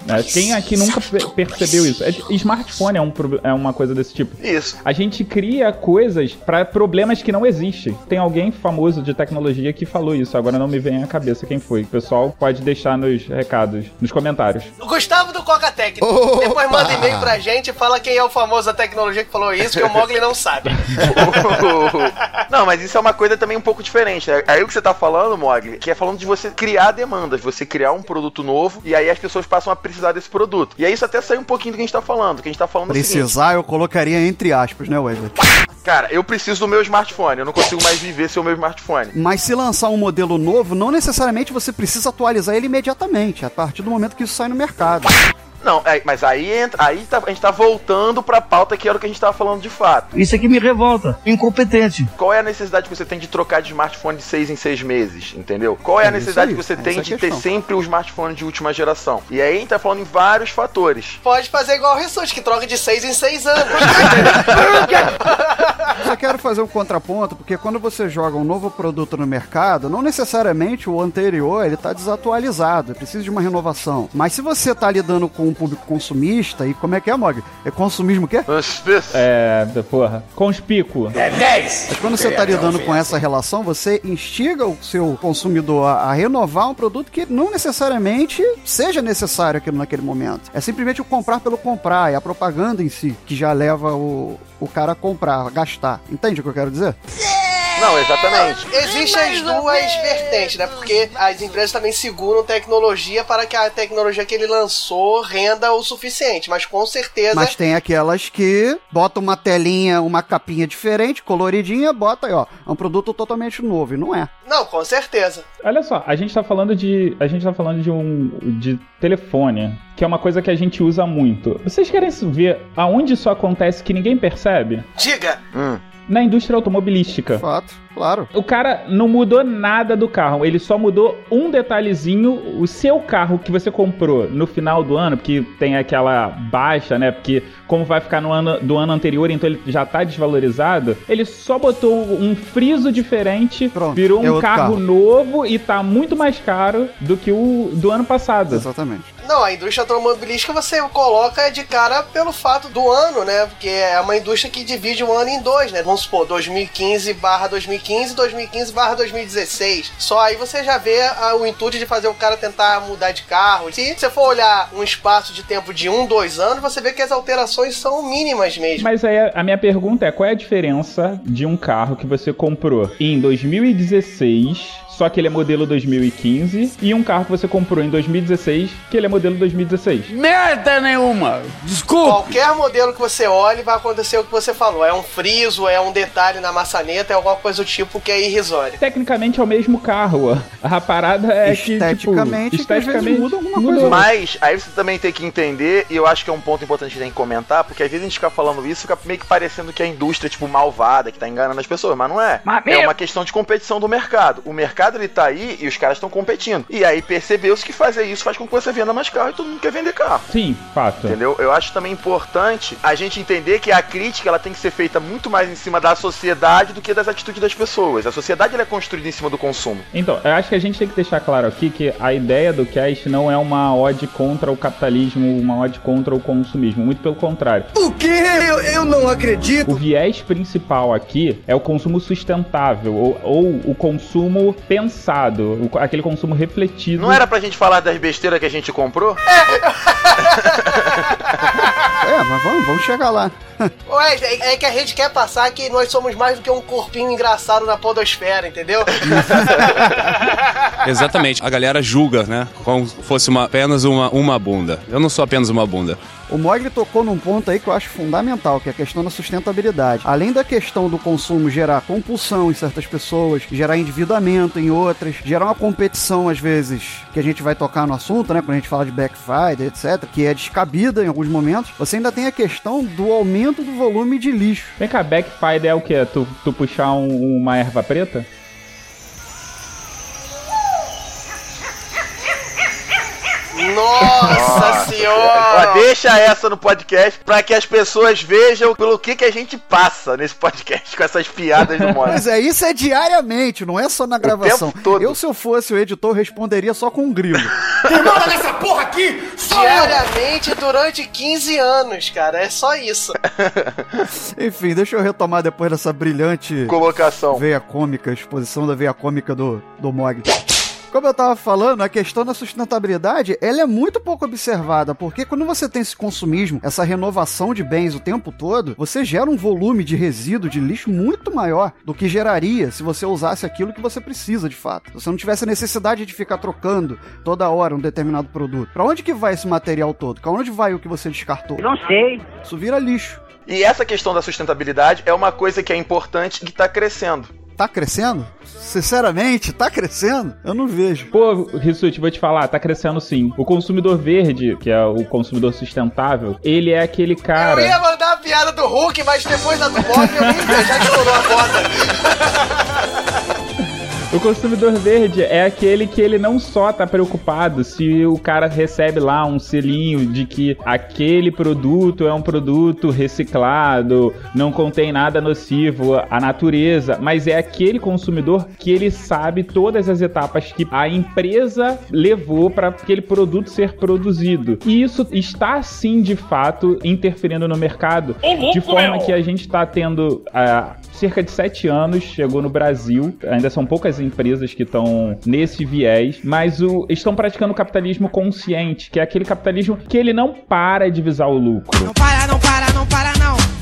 [SPEAKER 5] Né? Quem aqui nunca pe- percebeu isso? É- Smartphone é, um, é uma coisa desse tipo.
[SPEAKER 1] Isso.
[SPEAKER 5] A gente cria coisas pra problemas que não existem. Tem alguém famoso de tecnologia que falou isso, agora não me vem à cabeça quem foi. O pessoal pode deixar nos recados, nos comentários.
[SPEAKER 2] O Gustavo do Coca Tech.
[SPEAKER 3] Opa!
[SPEAKER 2] Depois manda e-mail pra gente e fala quem é o famoso da tecnologia que falou isso, que o Mogli não sabe.
[SPEAKER 1] Não, mas isso é uma coisa também um pouco diferente. Né? Aí o que você tá falando, Mogli, que é falando de você criar demandas, você criar um produto novo e aí as pessoas passam a precisar desse produto. E aí isso até sai um pouquinho do que a gente tá falando. Que a gente tá falando seguinte,
[SPEAKER 3] Precisar, eu colocaria entre aspas, né, Wesley?
[SPEAKER 1] cara, eu preciso do meu smartphone, eu não consigo mais viver sem o meu smartphone.
[SPEAKER 3] Mas se lançar um modelo novo, não necessariamente você precisa atualizar ele imediatamente, a partir do momento que isso sai no mercado.
[SPEAKER 1] Não, é, mas aí entra, aí tá- a gente tá voltando pra pauta que era o que a gente tava falando de fato.
[SPEAKER 8] Isso aqui me revolta. Incompetente.
[SPEAKER 1] Qual é a necessidade que você tem de trocar de smartphone de seis em seis meses, entendeu? Qual é a
[SPEAKER 3] É isso
[SPEAKER 1] necessidade
[SPEAKER 3] aí,
[SPEAKER 1] que você tem
[SPEAKER 3] é a
[SPEAKER 1] de ter sempre o smartphone de última geração? E aí a gente tá falando em vários fatores.
[SPEAKER 2] Pode fazer igual o Ressus, que troca de 6 em 6 anos.
[SPEAKER 3] Só quero fazer um contraponto, porque quando você joga um novo produto no mercado, não necessariamente o anterior ele tá desatualizado, precisa de uma renovação. Mas se você tá lidando com um público consumista, e como é que é, Mog? É consumismo o quê?
[SPEAKER 5] É, porra. Conspícuo.
[SPEAKER 6] É 10.
[SPEAKER 3] Mas quando você está lidando com essa relação, você instiga o seu consumidor a, a renovar um produto que não necessariamente seja necessário aquilo naquele momento. É simplesmente o comprar pelo comprar, é a propaganda em si que já leva o, o cara a comprar, a gastar. Entende o que eu quero dizer?
[SPEAKER 1] Não, exatamente.
[SPEAKER 2] Existem as duas vertentes, né? Porque as empresas também seguram tecnologia para que a tecnologia que ele lançou renda o suficiente. Mas com certeza.
[SPEAKER 3] Mas tem aquelas que botam uma telinha, uma capinha diferente, coloridinha, bota aí, ó. É um produto totalmente novo, e não é.
[SPEAKER 2] Não, com certeza.
[SPEAKER 5] Olha só, a gente tá falando de. A gente tá falando de um. de telefone, que é uma coisa que a gente usa muito. Vocês querem ver aonde isso acontece que ninguém percebe?
[SPEAKER 2] Diga!
[SPEAKER 1] Hum.
[SPEAKER 5] Na indústria automobilística.
[SPEAKER 3] Fato, claro.
[SPEAKER 5] O cara não mudou nada do carro, ele só mudou um detalhezinho. O seu carro que você comprou no final do ano, porque tem aquela baixa, né? Porque como vai ficar no ano do ano anterior, então ele já tá desvalorizado. Ele só botou um friso diferente, virou
[SPEAKER 3] é
[SPEAKER 5] um
[SPEAKER 3] outro
[SPEAKER 5] carro,
[SPEAKER 3] carro.
[SPEAKER 5] novo e tá muito mais caro do que o do ano passado.
[SPEAKER 3] Exatamente.
[SPEAKER 2] Não, a indústria automobilística você coloca de cara pelo fato do ano, né? Porque é uma indústria que divide o ano em dois, né? Vamos supor, 2015 barra 2015, 2015 barra 2016. Só aí você já vê ah, o intuito de fazer o cara tentar mudar de carro. Se você for olhar um espaço de tempo de um, dois anos, você vê que as alterações são mínimas mesmo.
[SPEAKER 5] Mas aí a minha pergunta é: qual é a diferença de um carro que você comprou em 2016, só que ele é modelo 2015, e um carro que você comprou em 2016, que ele é modelo 2016?
[SPEAKER 6] Merda nenhuma. Desculpa.
[SPEAKER 2] Qualquer modelo que você olhe vai acontecer o que você falou. É um friso, é um detalhe na maçaneta, é alguma coisa do tipo que é irrisório.
[SPEAKER 5] Tecnicamente é o mesmo carro. A parada é
[SPEAKER 3] Esteticamente,
[SPEAKER 5] que, tipo,
[SPEAKER 3] que às vezes
[SPEAKER 5] esteticamente
[SPEAKER 3] muda alguma
[SPEAKER 5] mudou.
[SPEAKER 1] Mas aí você também tem que entender, e eu acho que é um ponto importante que tem que comentar, porque às vezes a gente fica falando isso, fica meio que parecendo que a indústria é tipo malvada, que tá enganando as pessoas, mas não é.
[SPEAKER 6] Mas
[SPEAKER 1] é
[SPEAKER 6] mesmo-
[SPEAKER 1] uma questão de competição do mercado. O mercado ele tá aí e os caras estão competindo. E aí percebeu-se que fazer isso faz com que você venda mais carro e todo mundo quer vender carro.
[SPEAKER 5] Sim, fato.
[SPEAKER 1] Entendeu? Eu acho também importante a gente entender que a crítica ela tem que ser feita muito mais em cima da sociedade do que das atitudes das pessoas. A sociedade ela é construída em cima do consumo.
[SPEAKER 5] Então, eu acho que a gente tem que deixar claro aqui que a ideia do cast não é uma ode contra o capitalismo, uma ode contra o consumismo. Muito pelo contrário.
[SPEAKER 8] O quê? Eu, eu não acredito.
[SPEAKER 5] O viés principal aqui é o consumo sustentável, ou, ou o consumo pensado, o- aquele consumo refletido.
[SPEAKER 1] Não era pra gente falar das besteiras que a gente comprou?
[SPEAKER 3] É, mas vamos, vamos chegar lá.
[SPEAKER 2] Ué, é, é que a gente quer passar que nós somos mais do que um corpinho engraçado na podosfera, entendeu?
[SPEAKER 9] Exatamente. A galera julga, né? Como se fosse uma, apenas uma, uma bunda. Eu não sou apenas uma bunda.
[SPEAKER 3] O Mogli tocou num ponto aí que eu acho fundamental, que é a questão da sustentabilidade. Além da questão do consumo gerar compulsão em certas pessoas, gerar endividamento em outras, gerar uma competição, às vezes, que a gente vai tocar no assunto, né? Quando a gente fala de backfire, etc., que é descabida em alguns momentos, você ainda tem a questão do aumento do volume de lixo.
[SPEAKER 5] Vem cá, backfire é o quê? Tu, tu puxar um- uma erva preta?
[SPEAKER 2] Nossa senhora!
[SPEAKER 1] Ó, deixa essa no podcast pra que as pessoas vejam pelo que, que a gente passa nesse podcast com essas piadas do Mogli.
[SPEAKER 3] Pois é, isso é diariamente, não é só na gravação. Eu, se eu fosse o editor, responderia só com um grilo.
[SPEAKER 4] Quem manda nessa porra aqui? Eu!
[SPEAKER 2] Diariamente durante 15 anos, cara. É só isso.
[SPEAKER 3] Enfim, deixa eu retomar depois dessa brilhante
[SPEAKER 1] Colocação.
[SPEAKER 3] veia cômica, exposição da veia cômica do, do Mog. Como eu tava falando, a questão da sustentabilidade, ela é muito pouco observada, porque quando você tem esse consumismo, essa renovação de bens o tempo todo, você gera um volume de resíduo, de lixo muito maior do que geraria se você usasse aquilo que você precisa de fato. Se você não tivesse a necessidade de ficar trocando toda hora um determinado produto. Pra onde que vai esse material todo? Pra onde vai o que você descartou?
[SPEAKER 13] Não sei.
[SPEAKER 3] Isso vira lixo.
[SPEAKER 1] E essa questão da sustentabilidade é uma coisa que é importante e que tá crescendo.
[SPEAKER 3] Tá crescendo? Sinceramente, tá crescendo? Eu não vejo.
[SPEAKER 5] Pô, Rissuti, vou te falar, tá crescendo sim. O consumidor verde, que é o consumidor sustentável, ele é aquele cara.
[SPEAKER 2] Eu ia mandar a piada do Hulk, mas depois da do Mogli eu já estourou a bota.
[SPEAKER 5] O consumidor verde é aquele que ele não só tá preocupado se o cara recebe lá um selinho de que aquele produto é um produto reciclado, não contém nada nocivo à natureza, mas é aquele consumidor que ele sabe todas as etapas que a empresa levou para aquele produto ser produzido. E isso está sim de fato interferindo no mercado, de forma que a gente está tendo há cerca de sete anos, chegou no Brasil, ainda são poucas empresas que estão nesse viés, mas o, estão praticando o capitalismo consciente, que é aquele capitalismo que ele não para de visar o lucro.
[SPEAKER 14] Não para, não para, não para, não.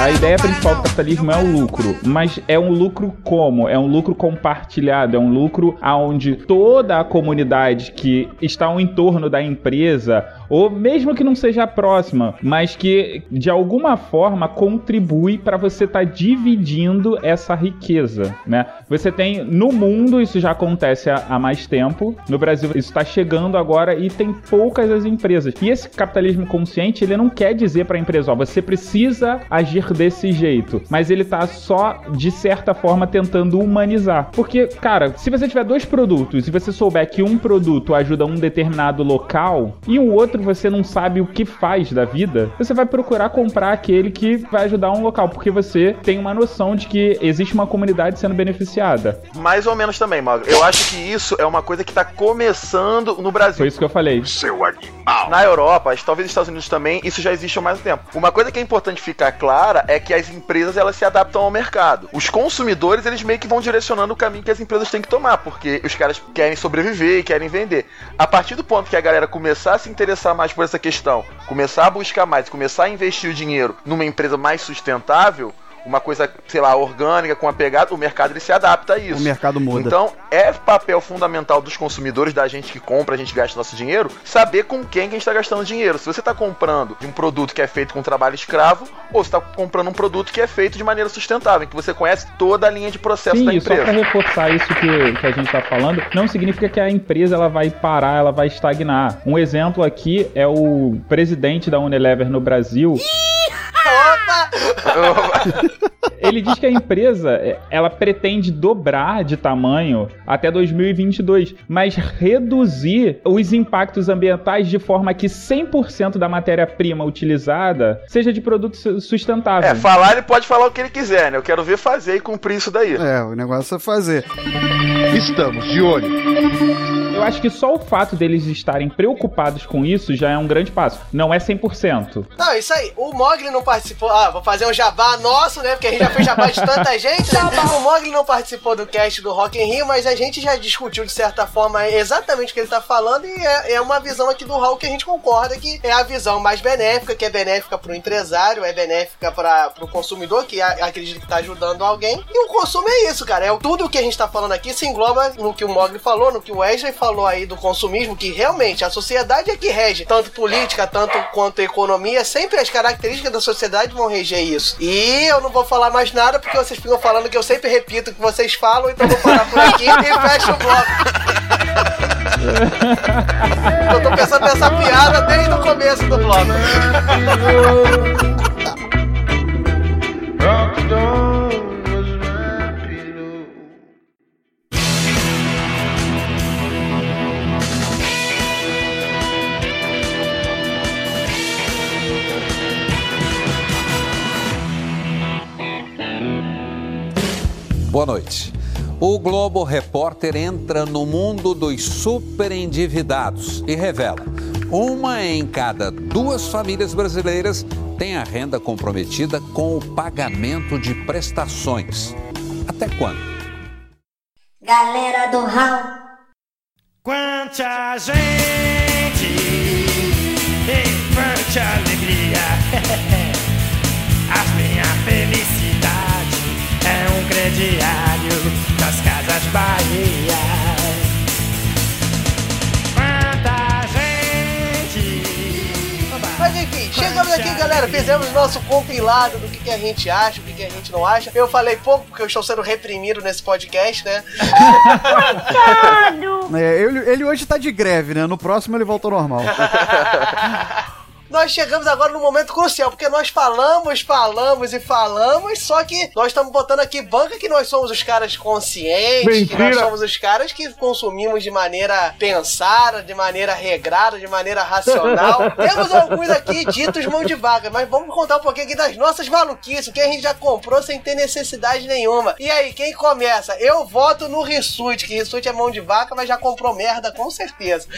[SPEAKER 5] A ideia principal do capitalismo é o lucro, mas é um lucro como? É um lucro compartilhado, é um lucro onde toda a comunidade que está ao entorno da empresa, ou mesmo que não seja próxima, mas que de alguma forma contribui para você estar dividindo essa riqueza, né? Você tem no mundo isso já acontece há, há mais tempo, no Brasil isso está chegando agora e tem poucas as empresas. E esse capitalismo consciente ele não quer dizer para a empresa, ó, você precisa agir desse jeito, mas ele tá só de certa forma tentando humanizar. Porque, cara, se você tiver dois produtos e você souber que um produto ajuda um determinado local e o outro você não sabe o que faz da vida, você vai procurar comprar aquele que vai ajudar um local, porque você tem uma noção de que existe uma comunidade sendo beneficiada.
[SPEAKER 1] Mais ou menos também, Mago. Eu acho que isso é uma coisa que tá começando no Brasil.
[SPEAKER 5] Foi isso que eu falei.
[SPEAKER 4] Seu animal.
[SPEAKER 1] Na Europa, talvez nos Estados Unidos também, isso já existe há mais tempo. Uma coisa que é importante ficar clara é que as empresas elas se adaptam ao mercado. Os consumidores, eles meio que vão direcionando o caminho que as empresas têm que tomar, porque os caras querem sobreviver e querem vender. A partir do ponto que a galera começar a se interessar mais por essa questão, começar a buscar mais, começar a investir o dinheiro numa empresa mais sustentável, uma coisa, sei lá, orgânica, com a pegada, o mercado ele se adapta a isso.
[SPEAKER 3] O mercado muda.
[SPEAKER 1] Então, é papel fundamental dos consumidores, da gente que compra, a gente gasta nosso dinheiro, saber com quem que a gente está gastando dinheiro. Se você está comprando de um produto que é feito com trabalho escravo, ou está comprando um produto que é feito de maneira sustentável, em que você conhece toda a linha de processo da
[SPEAKER 5] Sim, e só
[SPEAKER 1] empresa.
[SPEAKER 5] para reforçar isso que, que a gente está falando, não significa que a empresa ela vai parar, ela vai estagnar. Um exemplo aqui é o presidente da Unilever no Brasil.
[SPEAKER 2] Opa!
[SPEAKER 5] Ele diz que a empresa é, ela pretende dobrar de tamanho até 2022, mas reduzir os impactos ambientais de forma que 100% da matéria-prima utilizada seja de produto su- sustentável.
[SPEAKER 1] É, falar ele pode falar o que ele quiser, né? Eu quero ver fazer e cumprir isso daí.
[SPEAKER 3] É, o negócio é fazer.
[SPEAKER 4] Estamos de olho.
[SPEAKER 5] Eu acho que só o fato deles estarem preocupados com isso já é um grande passo. Não é 100%.
[SPEAKER 2] Não, isso aí. O Mogli não participou. Ah, vou fazer um jabá nosso, né? Porque a gente já fez jabá de tanta gente, né? O Mogli não participou do cast do Rock in Rio, mas a gente já discutiu de certa forma exatamente o que ele tá falando e é, é uma visão aqui do Raul que a gente concorda que é a visão mais benéfica, que é benéfica pro empresário, é benéfica para pro consumidor, que acredita que tá ajudando alguém. E o consumo é isso, cara. É tudo o que a gente tá falando aqui se engloba no que o Mogli falou, no que o Wesley falou aí do consumismo, que realmente a sociedade é que rege, tanto política, tanto quanto economia, sempre as características da sociedade vão reger isso. E eu não vou falar mais nada porque vocês ficam falando que eu sempre repito o que vocês falam, então vou parar por aqui e fecho o bloco. eu tô pensando nessa piada desde o começo do bloco.
[SPEAKER 13] Boa noite. O Globo Repórter entra no mundo dos superendividados e revela: uma em cada duas famílias brasileiras tem a renda comprometida com o pagamento de prestações. Até quando?
[SPEAKER 10] Galera do Raul.
[SPEAKER 15] Quanta gente e quanta alegria. A minha felicidade crediário das Casas Bahia. Quanta gente.
[SPEAKER 2] Mas enfim, chegamos aqui, galera. Fizemos nosso compilado do que, que a gente acha, o que, que a gente não acha. Eu falei pouco porque eu estou sendo reprimido nesse podcast, né?
[SPEAKER 3] É, ele, ele hoje tá de greve, né? No próximo ele volta ao normal.
[SPEAKER 2] Nós chegamos agora num momento crucial, porque nós falamos, falamos e falamos, só que nós estamos botando aqui banca que nós somos os caras conscientes, que nós somos os caras que consumimos de maneira pensada, de maneira regrada, de maneira racional. Temos alguns aqui ditos mão de vaca, mas vamos contar um pouquinho aqui das nossas maluquices, o que a gente já comprou sem ter necessidade nenhuma. E aí, quem começa? Eu voto no Rissuti, que Rissuti é mão de vaca, mas já comprou merda, com certeza.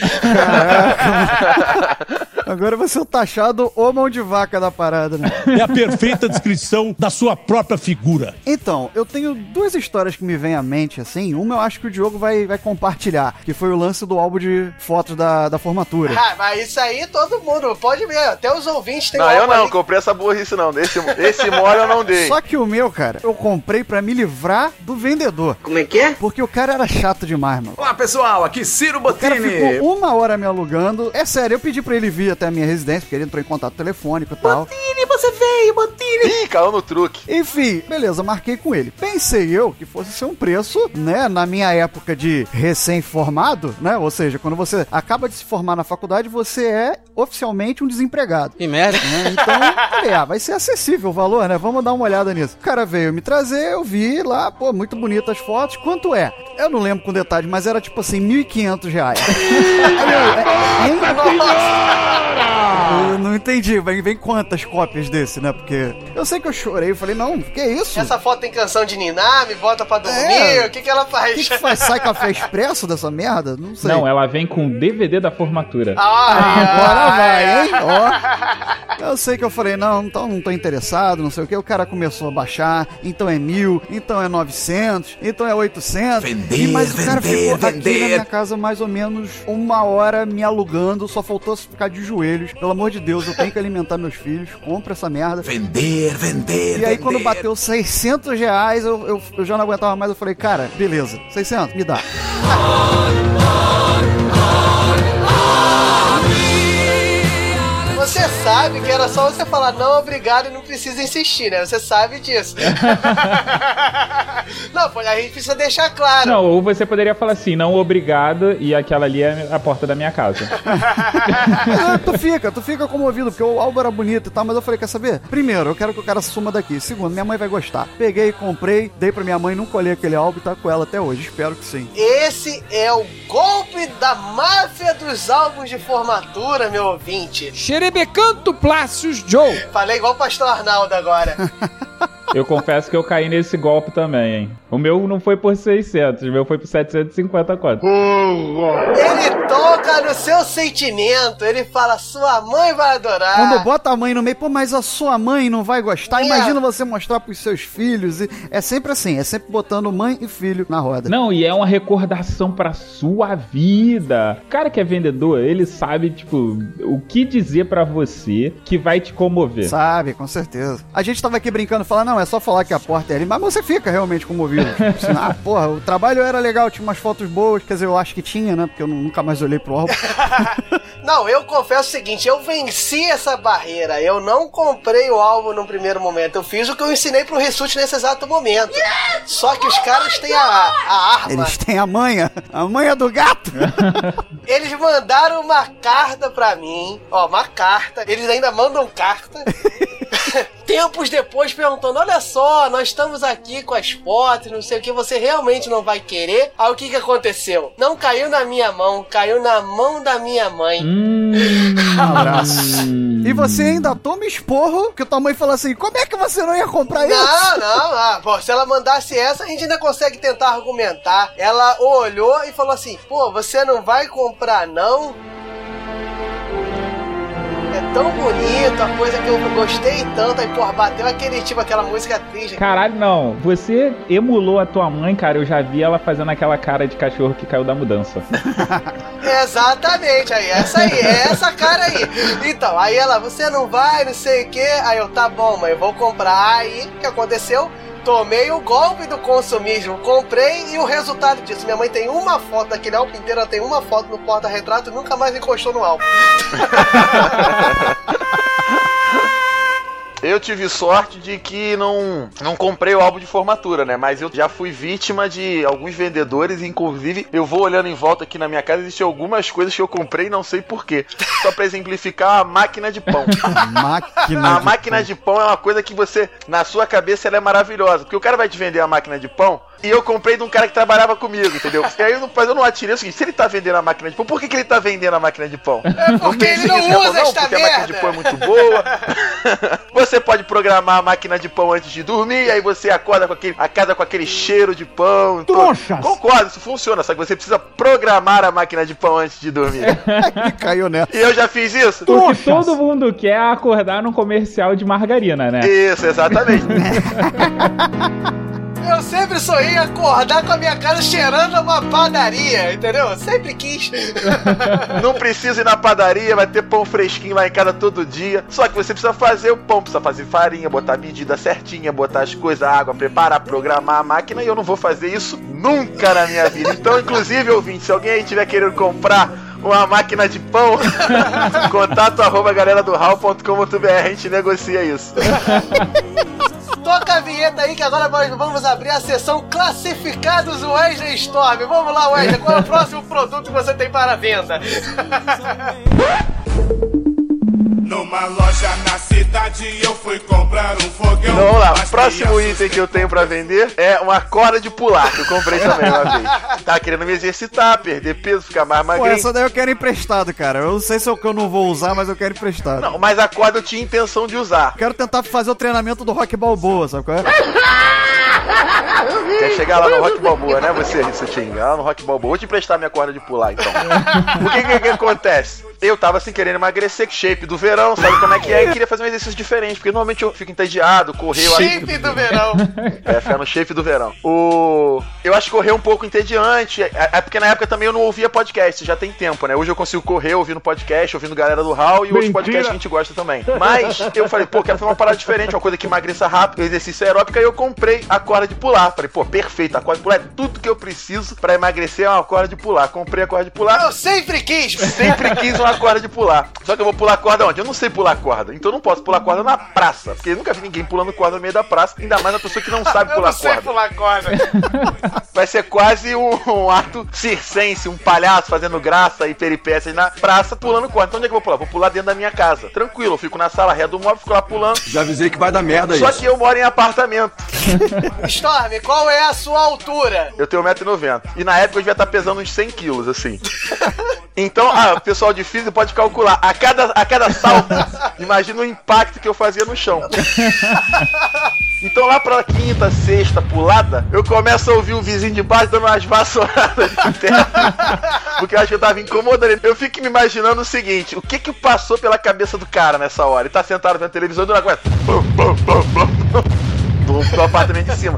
[SPEAKER 3] Agora você é o mão de vaca da parada, né?
[SPEAKER 16] É a perfeita descrição da sua própria figura.
[SPEAKER 3] Então, eu tenho duas histórias que me vêm à mente, assim. Uma eu acho que o Diogo vai, vai compartilhar, que foi o lance do álbum de fotos da, da formatura.
[SPEAKER 2] Ah, mas isso aí todo mundo pode ver, até os ouvintes têm
[SPEAKER 1] Não,
[SPEAKER 2] um
[SPEAKER 1] eu não,
[SPEAKER 2] ali
[SPEAKER 1] comprei essa burrice não. Esse, esse mole eu não dei.
[SPEAKER 3] Só que o meu, cara, eu comprei pra me livrar do vendedor.
[SPEAKER 2] Como é que é?
[SPEAKER 3] Porque o cara era chato demais, mano.
[SPEAKER 17] Olá pessoal, aqui Ciro
[SPEAKER 3] O cara ficou uma hora me alugando. É sério, eu pedi pra ele vir até a minha residência, porque ele entrou em contato telefônico e tal.
[SPEAKER 17] Botini, você veio, Botini.
[SPEAKER 1] Ih, caiu no truque.
[SPEAKER 3] Enfim, beleza, marquei com ele. Pensei eu que fosse ser um preço, né, na minha época de recém-formado, né? Ou seja, quando você acaba de se formar na faculdade, você é oficialmente um desempregado.
[SPEAKER 11] Que merda.
[SPEAKER 3] né? Então, falei, ah, vai ser acessível o valor, né? Vamos dar uma olhada nisso. O cara veio me trazer, eu vi lá, pô, muito bonitas fotos. Quanto é? Eu não lembro com detalhe, mas era tipo assim, 1.500 reais. É, hein? Eu não entendi, vem, vem quantas cópias desse, né? Porque eu sei que eu chorei, eu falei, não, que isso?
[SPEAKER 2] Essa foto tem canção de Niná, me bota pra dormir,
[SPEAKER 3] É.
[SPEAKER 2] o que que ela
[SPEAKER 3] O
[SPEAKER 2] faz?
[SPEAKER 3] que, que faz? Sai café expresso dessa merda? Não sei.
[SPEAKER 5] Não, ela vem com DVD da formatura.
[SPEAKER 2] Ah,
[SPEAKER 3] Agora vai, hein? Ó. Eu sei que eu falei, não, então não tô interessado, não sei o que. O cara começou a baixar, então é mil, então é 900, então é 800.
[SPEAKER 17] Vender,
[SPEAKER 3] e, mas o cara
[SPEAKER 17] vender,
[SPEAKER 3] ficou aqui
[SPEAKER 17] vender.
[SPEAKER 3] na minha casa mais ou menos uma hora me alugando, só faltou ficar de joelhos. Pelo amor de Deus, eu tenho que alimentar meus filhos, compra essa merda.
[SPEAKER 17] Vender, vender,
[SPEAKER 3] E aí
[SPEAKER 17] vender.
[SPEAKER 3] quando bateu 600 reais, eu, eu, eu já não aguentava mais, eu falei, cara, beleza, 600, me dá.
[SPEAKER 2] Você sabe que era só você falar não, obrigado e não precisa insistir, né? Você sabe disso. não, pô, a gente precisa deixar claro.
[SPEAKER 5] Não, ou você poderia falar assim, não obrigado, e aquela ali é a porta da minha casa.
[SPEAKER 3] Ah, tu fica, tu fica comovido, porque o álbum era bonito e tal, mas eu falei, quer saber? Primeiro, eu quero que o cara suma daqui. Segundo, minha mãe vai gostar. Peguei, comprei, dei pra minha mãe, não colhei aquele álbum e tá com ela até hoje. Espero que sim.
[SPEAKER 2] Esse é o golpe da máfia dos álbuns de formatura, meu ouvinte.
[SPEAKER 6] Xerebecanto Plácios Joe.
[SPEAKER 2] Falei igual o pastor Arnaldo agora.
[SPEAKER 5] Eu confesso que eu caí nesse golpe também, hein? O meu não foi por 600, o meu foi por 750 conto.
[SPEAKER 2] Ele toca no seu sentimento, ele fala, sua mãe vai adorar.
[SPEAKER 3] Quando bota a mãe no meio, pô, mas a sua mãe não vai gostar.
[SPEAKER 2] É.
[SPEAKER 3] Imagina você mostrar pros seus filhos. E é sempre assim, é sempre botando mãe e filho na roda.
[SPEAKER 5] Não, e é uma recordação pra sua vida. O cara que é vendedor, ele sabe, tipo, o que dizer pra você que vai te comover.
[SPEAKER 3] Sabe, com certeza. A gente tava aqui brincando, falando, não, é só falar que a porta é ali, mas você fica realmente comovido. Tipo assim, ah, porra, o trabalho era legal, tinha umas fotos boas, quer dizer, eu acho que tinha, né? Porque eu nunca mais olhei pro álbum.
[SPEAKER 2] Não, eu confesso o seguinte, eu venci essa barreira. Eu não comprei o álbum no primeiro momento. Eu fiz o que eu ensinei pro Rissuti nesse exato momento. Só que os caras têm a, a arma.
[SPEAKER 3] Eles têm a manha, a manha do gato.
[SPEAKER 2] Eles mandaram uma carta pra mim. Ó, uma carta. Eles ainda mandam carta. Tempos depois perguntando: Olha só, nós estamos aqui com as fotos, não sei o que, você realmente não vai querer? Aí o que que aconteceu? Não caiu na minha mão, caiu na mão da minha mãe.
[SPEAKER 3] Um abraço. E você ainda toma esporro, que tua mãe falou assim: como é que você não ia comprar isso?
[SPEAKER 2] Não, não, ah, pô, se ela mandasse essa, a gente ainda consegue tentar argumentar. Ela olhou e falou assim: pô, você não vai comprar, não? Tão bonito, a coisa que eu gostei tanto, aí, porra, bateu aquele tipo, aquela música triste.
[SPEAKER 5] Caralho, não. Você emulou a tua mãe, cara. Eu já vi ela fazendo aquela cara de cachorro que caiu da mudança.
[SPEAKER 2] Exatamente, aí, essa aí, é essa cara aí. Então, aí ela, você não vai, não sei o que. Aí eu, tá bom, mãe, eu vou comprar. Aí, o que aconteceu? Tomei o golpe do consumismo, comprei e o resultado disso. Minha mãe tem uma foto daquele álbum inteiro, ela tem uma foto no porta-retrato e nunca mais encostou no álbum.
[SPEAKER 1] Eu tive sorte de que não, não comprei o álbum de formatura, né? Mas eu já fui vítima de alguns vendedores, inclusive eu vou olhando em volta aqui na minha casa, existem algumas coisas que eu comprei e não sei porquê. Só pra exemplificar, a máquina de pão.
[SPEAKER 3] máquina
[SPEAKER 1] a
[SPEAKER 3] de
[SPEAKER 1] máquina de pão é uma coisa que você, na sua cabeça, ela é maravilhosa. Porque o cara vai te vender a máquina de pão e eu comprei de um cara que trabalhava comigo, entendeu? E aí eu não, mas eu não atirei o seguinte: se ele tá vendendo a máquina de pão, por que, que ele tá vendendo a máquina de pão?
[SPEAKER 2] É porque ele não usa
[SPEAKER 1] não,
[SPEAKER 2] esta
[SPEAKER 1] porque a máquina de
[SPEAKER 2] merda.
[SPEAKER 1] pão é muito boa. você pode programar a máquina de pão antes de dormir, aí você acorda com aquele, acorda com aquele cheiro de pão.
[SPEAKER 3] Trouxas.
[SPEAKER 1] Concordo, isso funciona, só que você precisa programar a máquina de pão antes de dormir.
[SPEAKER 3] Caiu nessa.
[SPEAKER 1] E eu já fiz isso?
[SPEAKER 5] O que todo mundo quer é acordar num comercial de margarina, né?
[SPEAKER 1] Isso, exatamente.
[SPEAKER 2] Eu sempre sonhei em acordar com a minha casa cheirando a uma padaria, entendeu? Eu sempre quis.
[SPEAKER 1] Não precisa ir na padaria, vai ter pão fresquinho lá em casa todo dia. Só que você precisa fazer o pão, precisa fazer farinha, botar a medida certinha, botar as coisas, a água, preparar, programar a máquina. E eu não vou fazer isso nunca na minha vida. Então, inclusive, ouvinte, se alguém aí tiver querendo comprar uma máquina de pão, contato arroba galera do hall.com.br, a gente negocia isso.
[SPEAKER 2] Toca a vinheta aí que agora nós vamos abrir a sessão Classificados Wesley Storm. Vamos lá, Wesley, qual é o próximo produto que você tem para venda?
[SPEAKER 18] Numa loja na cidade eu fui comprar um fogão.
[SPEAKER 1] Então vamos lá, o próximo item que eu tenho pra vender é uma corda de pular, que eu comprei também uma vez. Tava querendo me exercitar, perder peso, ficar mais
[SPEAKER 3] Pô,
[SPEAKER 1] magrinho.
[SPEAKER 3] essa daí eu quero emprestado, cara. Eu não sei se é o que eu não vou usar, mas eu quero emprestado.
[SPEAKER 1] Não, mas a corda eu tinha intenção de usar.
[SPEAKER 3] Quero tentar fazer o treinamento do Rock Balboa, sabe qual é?
[SPEAKER 1] Quer chegar lá no Rock Balboa, né, você, Rissutinho? Lá no Rock Balboa. Vou te emprestar minha corda de pular, então. o que, que que acontece? Eu tava assim querendo emagrecer, shape do verão, sabe como é que é? E queria fazer um exercício diferente, porque normalmente eu fico entediado, correr, eu acho
[SPEAKER 2] Shape do verão.
[SPEAKER 1] É, ficar no shape do verão. O... Eu acho correr um pouco entediante. É, é porque na época também eu não ouvia podcast, já tem tempo, né? Hoje eu consigo correr ouvindo podcast, ouvindo galera do Hall e outros podcasts que a gente gosta também. Mas eu falei, pô, quero fazer uma parada diferente, uma coisa que emagreça rápido, exercício aeróbico, aí eu comprei a corda de pular. Falei, pô, perfeito, a corda de pular é tudo que eu preciso pra emagrecer, é uma corda de pular. Comprei a corda de pular.
[SPEAKER 2] Eu sempre quis.
[SPEAKER 1] Sempre quis uma corda de pular. Só que eu vou pular corda onde? Eu não sei pular corda. Então eu não posso pular corda na praça. Porque eu nunca vi ninguém pulando corda no meio da praça. Ainda mais uma pessoa que não sabe
[SPEAKER 2] Eu
[SPEAKER 1] pular
[SPEAKER 2] não sei
[SPEAKER 1] corda.
[SPEAKER 2] pular corda.
[SPEAKER 1] Vai ser quase um, um ato circense, um palhaço fazendo graça e peripécias na praça pulando corda. Então onde é que eu vou pular? Vou pular dentro da minha casa. Tranquilo, eu fico na sala ré do móvel, fico lá pulando.
[SPEAKER 4] Já avisei que vai dar merda
[SPEAKER 1] Só
[SPEAKER 4] isso.
[SPEAKER 1] que eu moro em apartamento.
[SPEAKER 2] Storm, qual é a sua altura?
[SPEAKER 1] Eu tenho 1,90m. E na época eu devia estar pesando uns 100 quilos, assim. Então, ah, o pessoal de física pode calcular. A cada, a cada salto, imagina o impacto que eu fazia no chão. Então lá pra quinta, sexta pulada, eu começo a ouvir o vizinho de baixo dando umas vassouradas de terra. Porque eu acho que eu tava incomodando ele. Eu fico me imaginando o seguinte: o que que passou pela cabeça do cara nessa hora? Ele tá sentado vendo televisão e do nada começa. bum, bum, bum, bum, bum, Do, do apartamento de cima.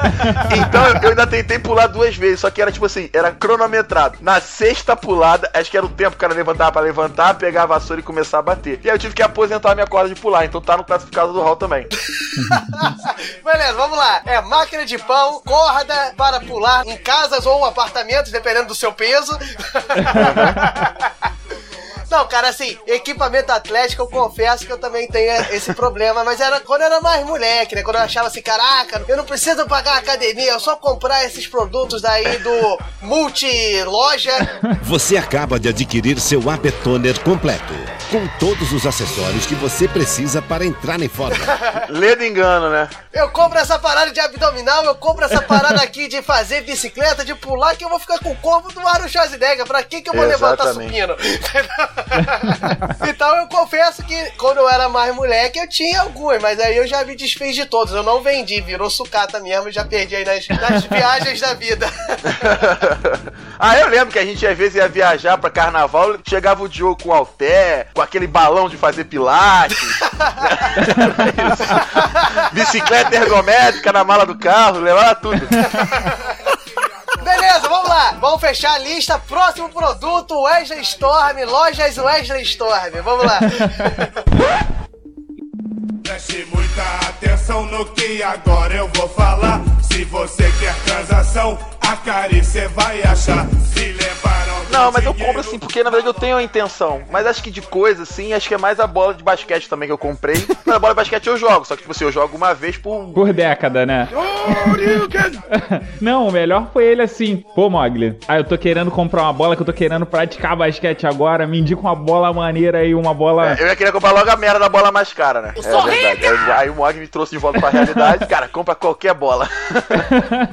[SPEAKER 1] Então eu ainda tentei pular duas vezes, só que era tipo assim, era cronometrado. Na sexta pulada, acho que era o tempo que o cara levantava pra levantar, pegar a vassoura e começar a bater. E aí eu tive que aposentar a minha corda de pular, então tá no classificado do hall também.
[SPEAKER 2] Beleza, vamos lá. É máquina de pão, corda para pular em casas ou apartamentos, dependendo do seu peso. Não, cara, assim, equipamento atlético, eu confesso que eu também tenho esse problema, mas era quando eu era mais moleque, né? Quando eu achava assim, caraca, eu não preciso pagar a academia, eu só comprar esses produtos daí do multi loja.
[SPEAKER 19] Você acaba de adquirir seu AB Toner completo. com todos os acessórios que você precisa para entrar em forma.
[SPEAKER 1] Lê do engano, né?
[SPEAKER 2] Eu compro essa parada de abdominal, eu compro essa parada aqui de fazer bicicleta, de pular, que eu vou ficar com o corpo do Arnold Schwarzenegger. Pra que que eu vou levantar
[SPEAKER 1] Exatamente.
[SPEAKER 2] supino? então eu confesso que quando eu era mais moleque eu tinha algumas, mas aí eu já me desfiz de todos. Eu não vendi, virou sucata mesmo, já perdi aí nas, nas viagens da vida.
[SPEAKER 1] Ah, eu lembro que a gente às vezes ia viajar pra carnaval, chegava o Diogo com alté, com aquele balão de fazer pilates, bicicleta ergométrica na mala do carro, levava tudo.
[SPEAKER 2] Beleza, vamos lá. Vamos fechar a lista. Próximo produto, Wesley Storm, lojas Wesley Storm. Vamos lá.
[SPEAKER 18] Preste muita atenção no que agora eu vou falar. Se você quer transação, a carícia vai achar. Se levaram
[SPEAKER 1] Não, mas eu compro assim, porque na verdade eu tenho a intenção. Mas acho que de coisa, assim, acho que é mais a bola de basquete também que eu comprei. Mas a bola de basquete eu jogo, só que tipo assim, eu jogo uma vez por.
[SPEAKER 5] Por década, né? Não, o melhor foi ele assim. Pô, Mogli, ah, eu tô querendo comprar uma bola que eu tô querendo praticar basquete agora. Me indica uma bola maneira aí, uma bola.
[SPEAKER 1] Eu ia querer comprar logo a merda da bola mais cara, né?
[SPEAKER 5] Eu sou
[SPEAKER 1] verdade. Aí, aí o Mog me trouxe de volta pra realidade. Cara, compra qualquer bola.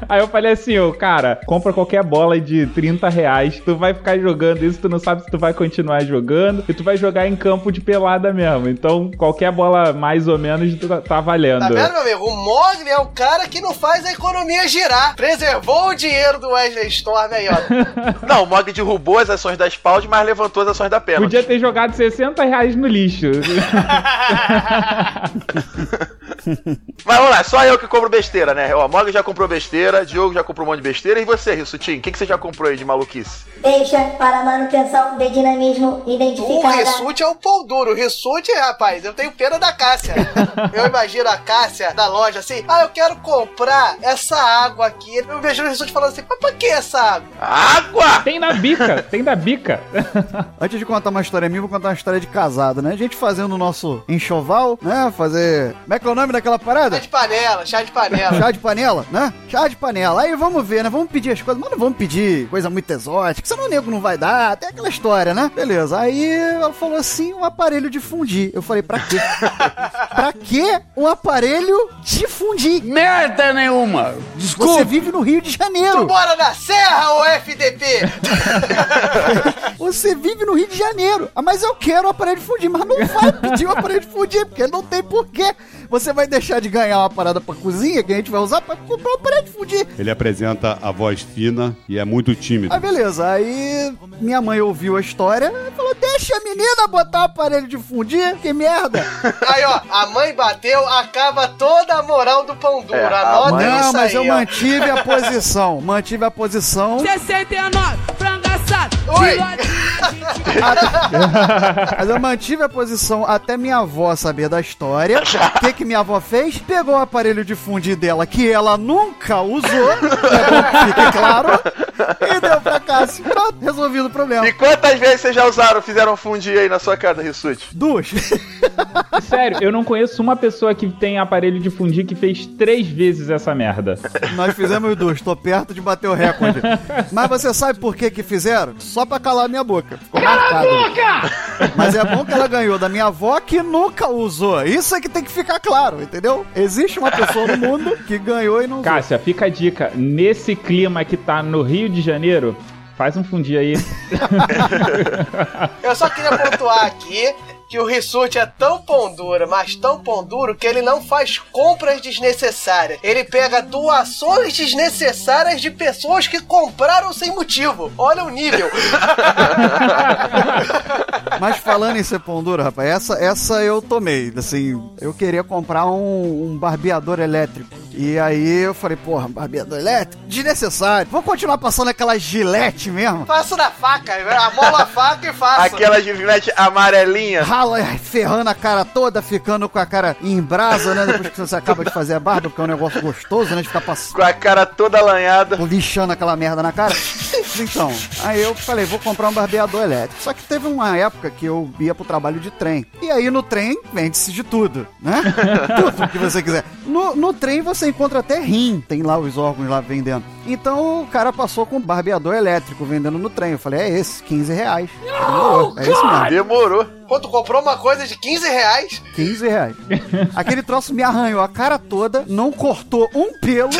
[SPEAKER 5] Aí eu falei assim, ô, cara, compra qualquer bola de 30 reais, tu vai ficar jogando isso, tu não sabe se tu vai continuar jogando, e tu vai jogar em campo de pelada mesmo. Então, qualquer bola mais ou menos tá, tá valendo.
[SPEAKER 2] Tá vendo, meu amigo? O Mogli é o cara que não faz a economia girar. Preservou o dinheiro do Wesley Storm aí, ó.
[SPEAKER 1] Não, o Mog derrubou as ações da Spald, mas levantou as ações da pena.
[SPEAKER 5] Podia ter jogado 60 reais no lixo.
[SPEAKER 1] Mas vamos lá, só eu que compro besteira, né? Ó, Mog já comprou besteira, Diogo já comprou um monte de besteira. E você, Rissutinho, o que, que você já comprou aí de maluquice?
[SPEAKER 10] Deixa para manutenção de dinamismo
[SPEAKER 2] O
[SPEAKER 10] identificada.
[SPEAKER 2] Rissuti é o pão duro. O rapaz, eu tenho pena da Cássia. Eu imagino a Cássia da loja assim, ah, eu quero comprar essa água aqui. Eu vejo o Rissuti falando assim, mas pra que essa água?
[SPEAKER 1] Água!
[SPEAKER 5] Tem na bica, tem da bica.
[SPEAKER 3] Antes de contar uma história minha, vou contar uma história de casado, né? A gente fazendo o nosso enxoval, né? Fazer. Como é que é o nome daquela parada?
[SPEAKER 2] Chá de panela, chá de panela.
[SPEAKER 3] Chá de panela, né? Chá de panela. Aí vamos ver, né? Vamos pedir as coisas, mas não vamos pedir coisa muito exótica, senão o nego não vai dar. Tem aquela história, né? Beleza. Aí ela falou assim: um aparelho de fundir. Eu falei, pra quê? pra quê um aparelho de fundir?
[SPEAKER 20] Merda nenhuma! Desculpa!
[SPEAKER 3] Você vive no Rio de Janeiro.
[SPEAKER 2] Tu mora na Serra, ô FDP?
[SPEAKER 3] Você vive no Rio de Janeiro. Ah, mas eu quero o aparelho de fundir, mas não vai pedir o aparelho de fundir, porque não tem porquê. Você vai deixar de ganhar uma parada pra cozinha que a gente vai usar pra comprar o aparelho de fundir.
[SPEAKER 21] Ele apresenta a voz fina e é muito tímido.
[SPEAKER 3] Aí beleza, aí minha mãe ouviu a história e falou: deixa a menina botar o aparelho de fundir, que merda.
[SPEAKER 2] Aí, ó, a mãe bateu, acaba toda a moral do pão duro.
[SPEAKER 3] É,
[SPEAKER 2] Anota
[SPEAKER 3] Não,
[SPEAKER 2] isso
[SPEAKER 3] mas
[SPEAKER 2] aí,
[SPEAKER 3] eu
[SPEAKER 2] ó.
[SPEAKER 3] mantive a posição. Mantive a posição.
[SPEAKER 14] 69, frango
[SPEAKER 2] Oi.
[SPEAKER 3] Mas eu mantive a posição até minha avó saber da história. O que, que minha avó fez? Pegou o aparelho de fundir dela, que ela nunca usou, é que fique claro, e deu pra Cássio. Pronto, resolvido o problema.
[SPEAKER 1] E quantas vezes vocês já usaram, fizeram fundir aí na sua casa, Rissuti?
[SPEAKER 3] Duas.
[SPEAKER 5] Sério, eu não conheço uma pessoa que tem aparelho de fundir que fez três vezes essa merda.
[SPEAKER 3] Nós fizemos duas, tô perto de bater o recorde. Mas você sabe por que que fizeram? Só pra calar minha boca. Ficou marcado. Mas é bom que ela ganhou da minha avó que nunca usou. Isso é que tem que ficar claro, entendeu? Existe uma pessoa no mundo que ganhou e não usou.
[SPEAKER 5] Cássia, fica a dica. Nesse clima que tá no Rio de Janeiro, faz um fundir aí.
[SPEAKER 2] Eu só queria pontuar aqui que o Rissuti é tão pão duro, mas tão pão duro, que ele não faz compras desnecessárias. Ele pega doações desnecessárias de pessoas que compraram sem motivo. Olha o nível.
[SPEAKER 3] Mas falando em ser pão duro, rapaz, essa, essa eu tomei. Assim, eu queria comprar um, um barbeador elétrico. E aí eu falei, porra, barbeador elétrico? Desnecessário. Vou continuar passando aquela gilete mesmo.
[SPEAKER 2] Faço na faca, amola a faca e faço.
[SPEAKER 1] Aquela gilete amarelinha.
[SPEAKER 3] Rala, ferrando a cara toda, ficando com a cara em brasa, né? Depois que você acaba de fazer a barba, porque é um negócio gostoso, né? De ficar passando.
[SPEAKER 1] Com a cara toda alanhada.
[SPEAKER 3] Lixando aquela merda na cara. Elétricos então. Aí eu falei, vou comprar um barbeador elétrico. Só que teve uma época que eu ia pro trabalho de trem. E aí no trem vende-se de tudo, né? tudo que você quiser. No, no trem você encontra até rim, tem lá os órgãos lá vendendo. Então o cara passou com um barbeador elétrico vendendo no trem. Eu falei, é esse, 15 reais. Demorou, é isso mesmo.
[SPEAKER 1] Demorou.
[SPEAKER 2] Quando tu comprou uma coisa de 15 reais,
[SPEAKER 3] 15 reais. Aquele troço me arranhou a cara toda, não cortou um pelo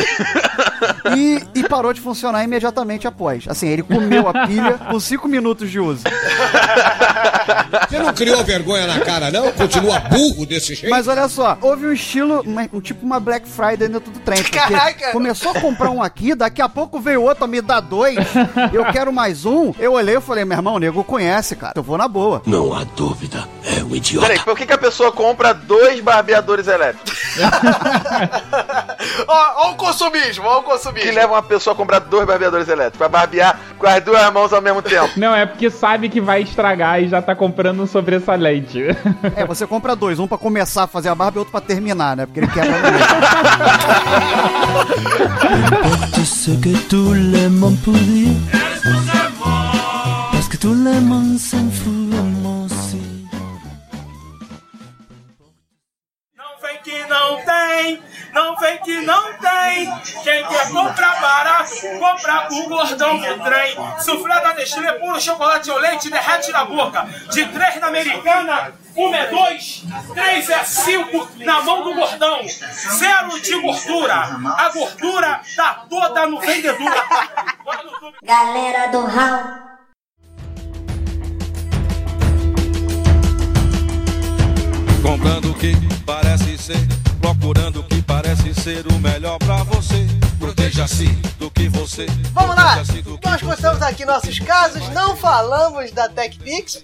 [SPEAKER 3] e, e parou de funcionar imediatamente após. Assim, ele comeu a pilha com 5 minutos de uso.
[SPEAKER 22] Você não criou vergonha na cara, não? Continua burro desse jeito?
[SPEAKER 3] Mas olha só, houve um estilo, um tipo uma Black Friday dentro do trem. Porque
[SPEAKER 2] Caraca!
[SPEAKER 3] começou a comprar um aqui, daqui a pouco veio outro, me dá dois, eu quero mais um. Eu olhei e falei, meu irmão, o nego conhece, cara. Eu vou na boa.
[SPEAKER 17] Não há dúvida, é um idiota.
[SPEAKER 1] Peraí, por que, que a pessoa compra dois barbeadores elétricos?
[SPEAKER 2] ó, ó o consumismo, ó o
[SPEAKER 1] Que
[SPEAKER 2] consumismo.
[SPEAKER 1] leva uma pessoa a comprar dois barbeadores elétricos? Pra barbear com as duas mãos ao mesmo tempo.
[SPEAKER 5] Não, é porque sabe que vai estragar e já tá comprando um sobressalente.
[SPEAKER 3] É, você compra dois, um pra começar a fazer a barba e outro pra terminar, né? Porque ele.
[SPEAKER 15] Tout ce que tout le monde peut dire? Parce que tout le monde s'en fout, moi aussi. Não vem que não tem, não vem que não tem. Quem quer comprar barato, comprar o gordão do trem. Suflé da Nestlé, puro chocolate ou leite, derrete na boca. De três na americana, uma é dois, três é cinco na mão do gordão. Zero de gordura. A gordura tá toda no vendedor.
[SPEAKER 10] Galera do Raul.
[SPEAKER 22] Comprando o que parece ser, procurando o que parece ser o melhor pra você. Proteja-se do que você.
[SPEAKER 2] Vamos lá! Nós contamos aqui nossos casos, não falamos da TechPix.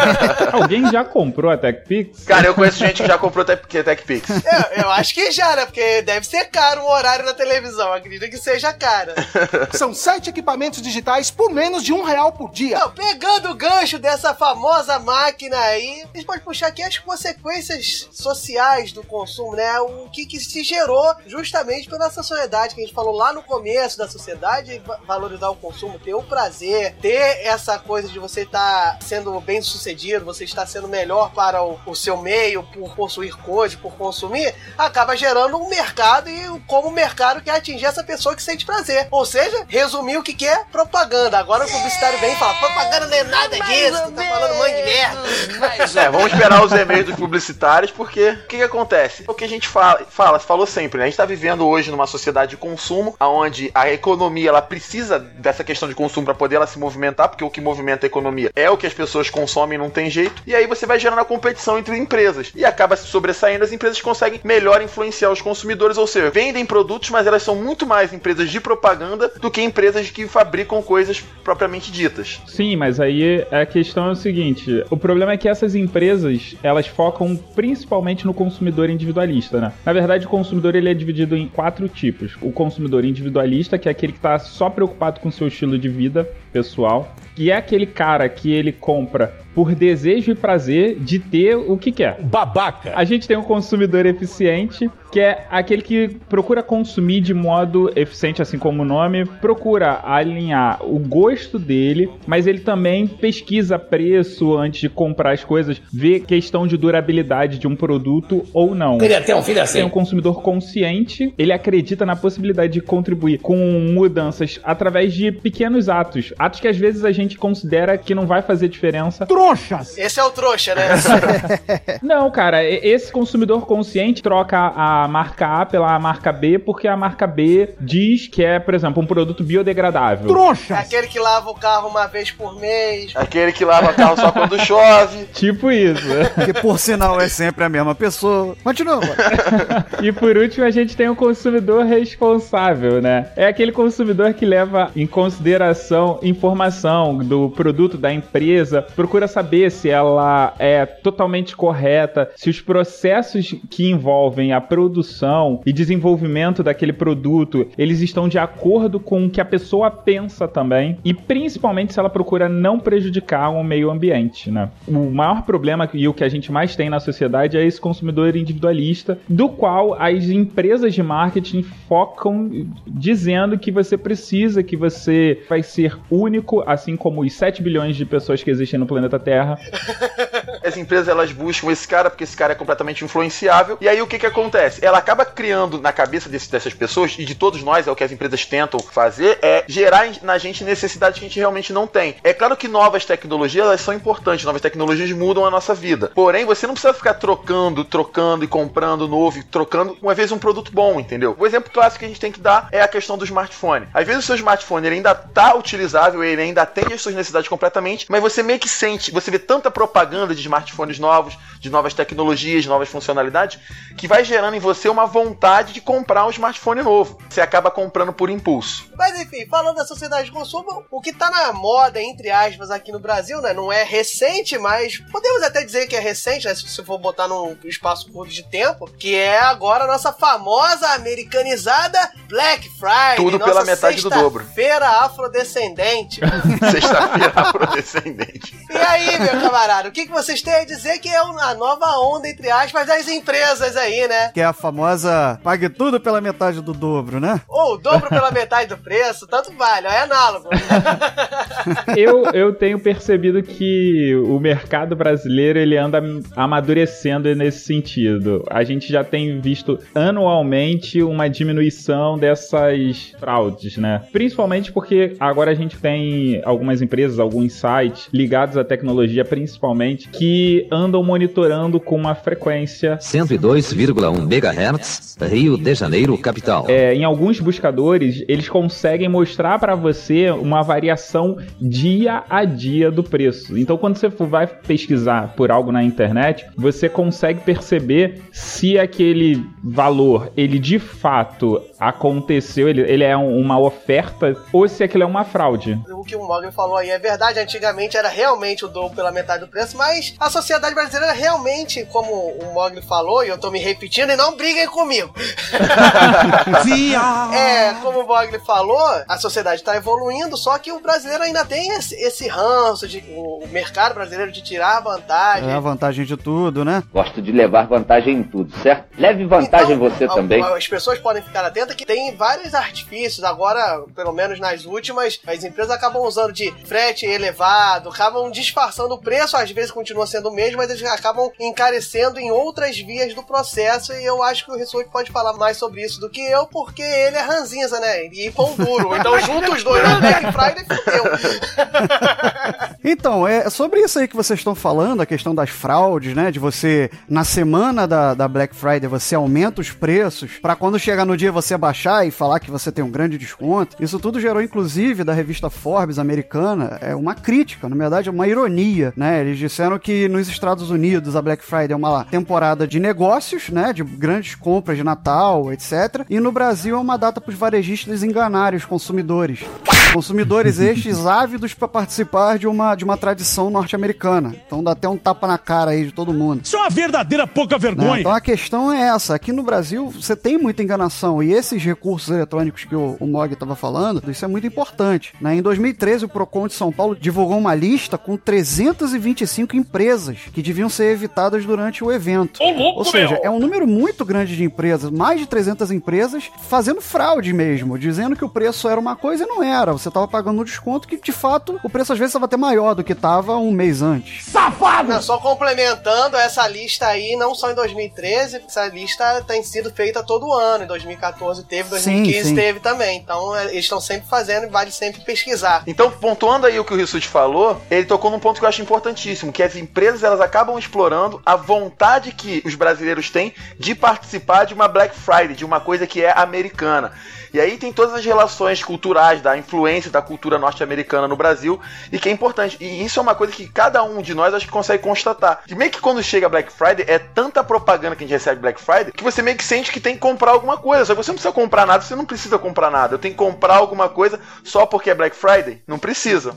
[SPEAKER 5] Alguém já comprou a TechPix?
[SPEAKER 1] Cara, eu conheço gente que já comprou Tech, TechPix.
[SPEAKER 2] Eu, eu acho que já, né? Porque deve ser caro o horário na televisão. Acredito que seja caro.
[SPEAKER 23] São sete equipamentos digitais por menos de um real por dia.
[SPEAKER 2] Não, pegando o gancho dessa famosa máquina aí, a gente pode puxar aqui as consequências sociais do consumo, né? O que, que se gerou justamente pela sociedade que a gente falou lá no começo da sociedade, va- valorizar o consumo, ter o prazer, ter essa coisa de você estar sendo bem sucedido, você estar sendo melhor para o, o seu meio, por possuir coisas, por consumir, acaba gerando um mercado e como o mercado quer atingir essa pessoa que sente prazer. Ou seja, resumir o que, que é propaganda. Agora o publicitário vem e fala: propaganda não é nada disso, tu tá falando mãe de merda.
[SPEAKER 1] É, vamos esperar os e-mails dos publicitários, porque o que, que acontece? O que a gente fala, fala, falou sempre, né? A gente tá vivendo hoje numa sociedade de consumo, onde a economia ela precisa dessa questão de consumo para poder ela se movimentar, porque o que movimenta a economia é o que as pessoas consomem, não tem jeito. E aí você vai gerando a competição entre empresas. E acaba se sobressaindo, as empresas conseguem melhor influenciar os consumidores, ou seja, vendem produtos, mas elas são muito mais empresas de propaganda do que empresas que fabricam coisas propriamente ditas.
[SPEAKER 5] Sim, mas aí a questão é o seguinte: o problema é que essas empresas elas focam principalmente no consumidor individualista, né? Na verdade, o consumidor ele é dividido em quatro tipos: o consumidor individualista, que é aquele que está só preocupado com o seu estilo de vida pessoal, que é aquele cara que ele compra por desejo e prazer de ter o que quer.
[SPEAKER 16] Babaca.
[SPEAKER 5] A gente tem um consumidor eficiente, que é aquele que procura consumir de modo eficiente, assim como o nome, procura alinhar o gosto dele, mas ele também pesquisa preço antes de comprar as coisas, vê questão de durabilidade de um produto ou não.
[SPEAKER 17] Queria ter um filho assim.
[SPEAKER 5] Tem um consumidor consciente, ele acredita na possibilidade de contribuir com mudanças através de pequenos atos, atos que às vezes a gente considera que não vai fazer diferença.
[SPEAKER 23] Trouxas!
[SPEAKER 2] Esse é o trouxa, né?
[SPEAKER 5] Não, cara, esse consumidor consciente troca a marca A pela marca B porque a marca B diz que é, por exemplo, um produto biodegradável.
[SPEAKER 2] É aquele que lava o carro uma vez por mês.
[SPEAKER 1] Aquele que lava carro só quando chove.
[SPEAKER 5] Tipo isso.
[SPEAKER 3] Que por sinal é sempre a mesma pessoa. Continua. mano.
[SPEAKER 5] E por último, a gente tem o consumidor responsável, né? É aquele consumidor que leva em consideração informação do produto da empresa, procura saber se ela é totalmente correta, se os processos que envolvem a produção e desenvolvimento daquele produto, eles estão de acordo com o que a pessoa pensa também, e principalmente se ela procura não prejudicar o meio ambiente, né? O maior problema e o que a gente mais tem na sociedade é esse consumidor individualista, do qual as empresas de marketing focam dizendo que você precisa, que você vai ser único, assim como os 7 bilhões de pessoas que existem no planeta Terra.
[SPEAKER 1] As empresas elas buscam esse cara porque esse cara é completamente influenciável. E aí o que que acontece? Ela acaba criando na cabeça desse, dessas pessoas e de todos nós, é o que as empresas tentam fazer, é gerar na gente necessidade que a gente realmente não tem. É claro que novas tecnologias elas são importantes, novas tecnologias mudam a nossa vida. Porém, você não precisa ficar trocando, trocando e comprando novo, e trocando uma vez um produto bom, entendeu? O exemplo clássico que a gente tem que dar é a questão do smartphone. Às vezes o seu smartphone ele ainda tá utilizável, ele ainda atende às suas necessidades completamente, mas você meio que sente, você vê tanta propaganda de smartphones novos, de novas tecnologias, de novas funcionalidades, que vai gerando em você uma vontade de comprar um smartphone novo. Você acaba comprando por impulso.
[SPEAKER 2] Mas enfim, falando da sociedade de consumo, o que tá na moda, entre aspas, aqui no Brasil, né? Não é recente, mas podemos até dizer que é recente, né? Se for botar num espaço curto de tempo, que é agora a nossa famosa americanizada Black Friday.
[SPEAKER 1] Tudo pela metade do dobro.
[SPEAKER 2] Feira afrodescendente.
[SPEAKER 1] Sexta-feira afrodescendente.
[SPEAKER 2] E aí, meu camarada, o que, que vocês têm a dizer que é a nova onda, entre aspas, das empresas aí, né?
[SPEAKER 3] Que é a famosa pague tudo pela metade do dobro, né?
[SPEAKER 2] Ou o dobro pela metade do preço, tanto vale, é análogo.
[SPEAKER 5] eu, eu tenho percebido que o mercado brasileiro ele anda amadurecendo nesse sentido. A gente já tem visto anualmente uma diminuição dessas fraudes, né? Principalmente porque agora a gente tem algumas empresas, alguns sites ligados à tecnologia, principalmente, que andam monitorando com uma frequência
[SPEAKER 24] 102,1 MHz, Rio de Janeiro, capital.
[SPEAKER 5] É, em alguns buscadores, eles conseguem mostrar para você uma variação dia a dia do preço. Então, quando você vai pesquisar por algo na internet, você consegue perceber se aquele valor ele de fato aconteceu, ele, ele é um, uma oferta ou se aquilo é uma fraude.
[SPEAKER 2] O que o Mogli falou aí é verdade, antigamente era realmente o dobro pela metade do preço, mas a sociedade brasileira realmente, como o Mogli falou, e eu tô me repetindo, e não briguem comigo. é, como o Mogli falou, a sociedade está evoluindo, só que o brasileiro ainda tem esse, esse ranço de o mercado brasileiro de tirar vantagem.
[SPEAKER 3] É a vantagem de tudo, né?
[SPEAKER 24] Gosto de levar vantagem em tudo, certo? Leve vantagem
[SPEAKER 2] então,
[SPEAKER 24] você também.
[SPEAKER 2] As pessoas podem ficar atentas que tem vários artifícios. Agora, pelo menos nas últimas, as empresas acabam usando de frete elevado, acabam disfarçando o preço, às vezes continua sendo o mesmo, mas eles acabam encarecendo em outras vias do processo. E eu acho que o Rissuti pode falar mais sobre isso do que eu, porque ele é ranzinza, né? E pão duro. Então, juntos os dois na Black Friday, fudeu.
[SPEAKER 3] Então, é sobre isso aí que vocês estão falando, a questão das fraudes, né? De você, na semana da, da Black Friday, você aumenta os preços para quando chegar no dia você baixar e falar que você tem um grande desconto. Isso tudo gerou, inclusive, da revista Forbes americana, é uma crítica, na verdade, é uma ironia, né? Eles disseram que nos Estados Unidos a Black Friday é uma temporada de negócios, né? De grandes compras de Natal, etc. E no Brasil é uma data para os varejistas enganarem os consumidores. Consumidores estes ávidos para participar de uma, de uma tradição norte-americana. Então dá até um tapa na cara aí de todo mundo.
[SPEAKER 16] Isso é uma verdadeira pouca vergonha.
[SPEAKER 3] Né? Então a questão é essa. Aqui no Brasil você tem muita enganação e esses recursos eletrônicos que o, o Mog estava falando, isso é muito importante. Né? Em 2013 o Procon de São Paulo divulgou uma lista com 325 empresas que deviam ser evitadas durante o evento.
[SPEAKER 16] Ô, louco,
[SPEAKER 3] Ou seja,
[SPEAKER 16] meu!
[SPEAKER 3] é um número muito grande de empresas, mais de 300 empresas fazendo fraude mesmo, dizendo que o preço era uma coisa e não era. Você estava pagando um desconto que de fato o preço às vezes estava até maior do que estava um mês antes.
[SPEAKER 16] Safado!
[SPEAKER 2] Não, só complementando essa lista aí, não só em 2013, essa lista tem sido feita todo ano. Em 2014 teve, 2015
[SPEAKER 3] Sim, sim.
[SPEAKER 2] teve também. Então é, eles estão sempre fazendo e vale sempre pesquisar.
[SPEAKER 1] Então, pontuando aí o que o Rissuti falou, ele tocou num ponto que eu acho importantíssimo, que as empresas elas acabam explorando a vontade que os brasileiros têm de participar de uma Black Friday, de uma coisa que é americana. E aí tem todas as relações culturais, da influência da cultura norte-americana no Brasil, e que é importante. E isso é uma coisa que cada um de nós acho que consegue constatar. Que meio que quando chega Black Friday, é tanta propaganda que a gente recebe Black Friday, que você meio que sente que tem que comprar alguma coisa. Só que você não precisa comprar nada, você não precisa comprar nada. Eu tenho que comprar alguma coisa só porque é Black Friday? Não precisa.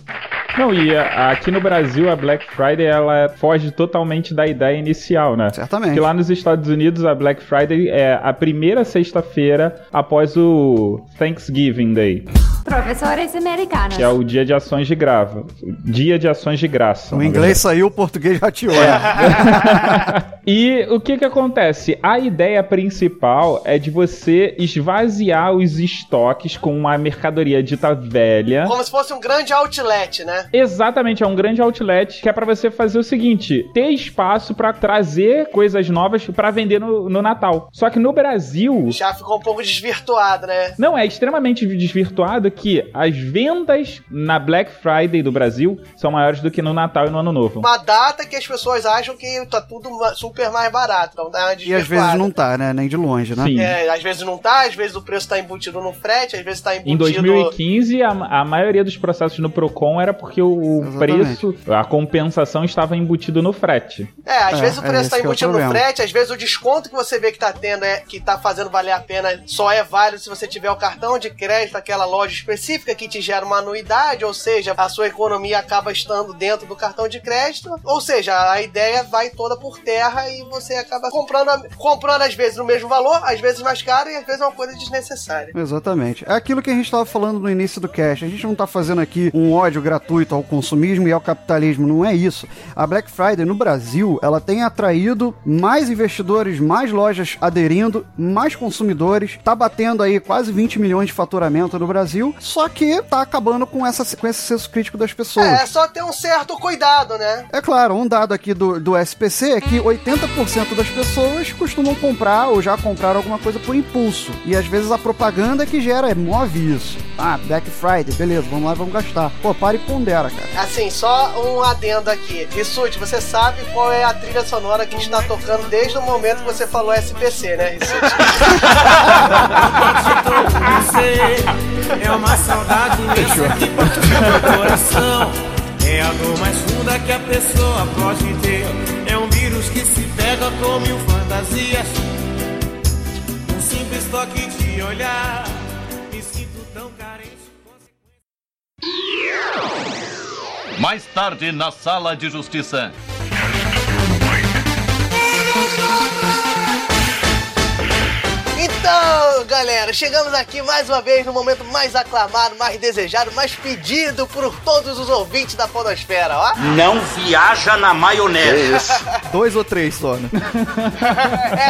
[SPEAKER 5] Não, e a- aqui no Brasil a Black Friday ela foge totalmente da ideia inicial, né?
[SPEAKER 3] Certamente.
[SPEAKER 5] Porque lá nos Estados Unidos a Black Friday é a primeira sexta-feira após o Thanksgiving Day.
[SPEAKER 25] Professores americanos.
[SPEAKER 5] Que é o dia de ações de grava. Dia de ações de graça.
[SPEAKER 3] O inglês saiu, o português rateou.
[SPEAKER 5] E o que que acontece? A ideia principal é de você esvaziar os estoques com uma mercadoria dita velha.
[SPEAKER 2] Como se fosse um grande outlet, né?
[SPEAKER 5] Exatamente, é um grande outlet que é pra você fazer o seguinte: ter espaço pra trazer coisas novas pra vender no, no Natal. Só que no Brasil.
[SPEAKER 2] Já ficou um pouco desvirtuado, né?
[SPEAKER 5] Não, é extremamente desvirtuado que as vendas na Black Friday do Brasil são maiores do que no Natal e no Ano Novo.
[SPEAKER 2] Uma data que as pessoas acham que tá tudo super mais barato. Então tá
[SPEAKER 3] E às vezes não tá, né? Nem de longe, né?
[SPEAKER 2] É, às vezes não tá, às vezes o preço tá embutido no frete, às vezes tá embutido...
[SPEAKER 5] Em 2015, a, a maioria dos processos no Procon era porque o,
[SPEAKER 3] Exatamente.
[SPEAKER 5] preço, a compensação estava embutido no frete.
[SPEAKER 2] É, às
[SPEAKER 3] É,
[SPEAKER 2] vezes o
[SPEAKER 3] é
[SPEAKER 2] preço tá
[SPEAKER 3] que é
[SPEAKER 2] embutido no
[SPEAKER 3] problema.
[SPEAKER 2] frete, às vezes o desconto que você vê que tá tendo, é, que tá fazendo valer a pena, só é válido se você tiver o cartão de crédito daquela loja específica que te gera uma anuidade, ou seja, a sua economia acaba estando dentro do cartão de crédito, ou seja, a ideia vai toda por terra e você acaba comprando, comprando às vezes no mesmo valor, às vezes mais caro e às vezes é uma coisa desnecessária.
[SPEAKER 3] Exatamente. É aquilo que a gente tava falando no início do cast. A gente não tá fazendo aqui um ódio gratuito ao consumismo e ao capitalismo, não é isso. A Black Friday no Brasil, ela tem atraído mais investidores, mais lojas aderindo, mais consumidores, tá batendo aí quase 20 milhões de faturamento no Brasil, só que tá acabando com, essa, com esse senso crítico das pessoas.
[SPEAKER 2] É, é só ter um certo cuidado, né?
[SPEAKER 3] É claro, um dado aqui do, do SPC é que 80% das pessoas costumam comprar ou já compraram alguma coisa por impulso. E às vezes a propaganda que gera, move isso. Ah, Black Friday, beleza, vamos lá, vamos gastar. Pô, para e pondera, cara.
[SPEAKER 2] Assim, só um adendo aqui. Rissuti, você sabe qual é a trilha sonora que está tocando desde o momento que você falou SPC, né, Rissuti?
[SPEAKER 15] Uma saudade imensa que partiu meu coração. É a dor mais funda que a pessoa pode ter. É um vírus que se pega com mil fantasias. Um simples toque de olhar. Me sinto tão carente.
[SPEAKER 26] Mais tarde na Sala de Justiça.
[SPEAKER 2] Galera, chegamos aqui mais uma vez no momento mais aclamado, mais desejado, mais pedido por todos os ouvintes da Podosfera, ó.
[SPEAKER 20] Não viaja na maionese.
[SPEAKER 3] Dois ou três só, né?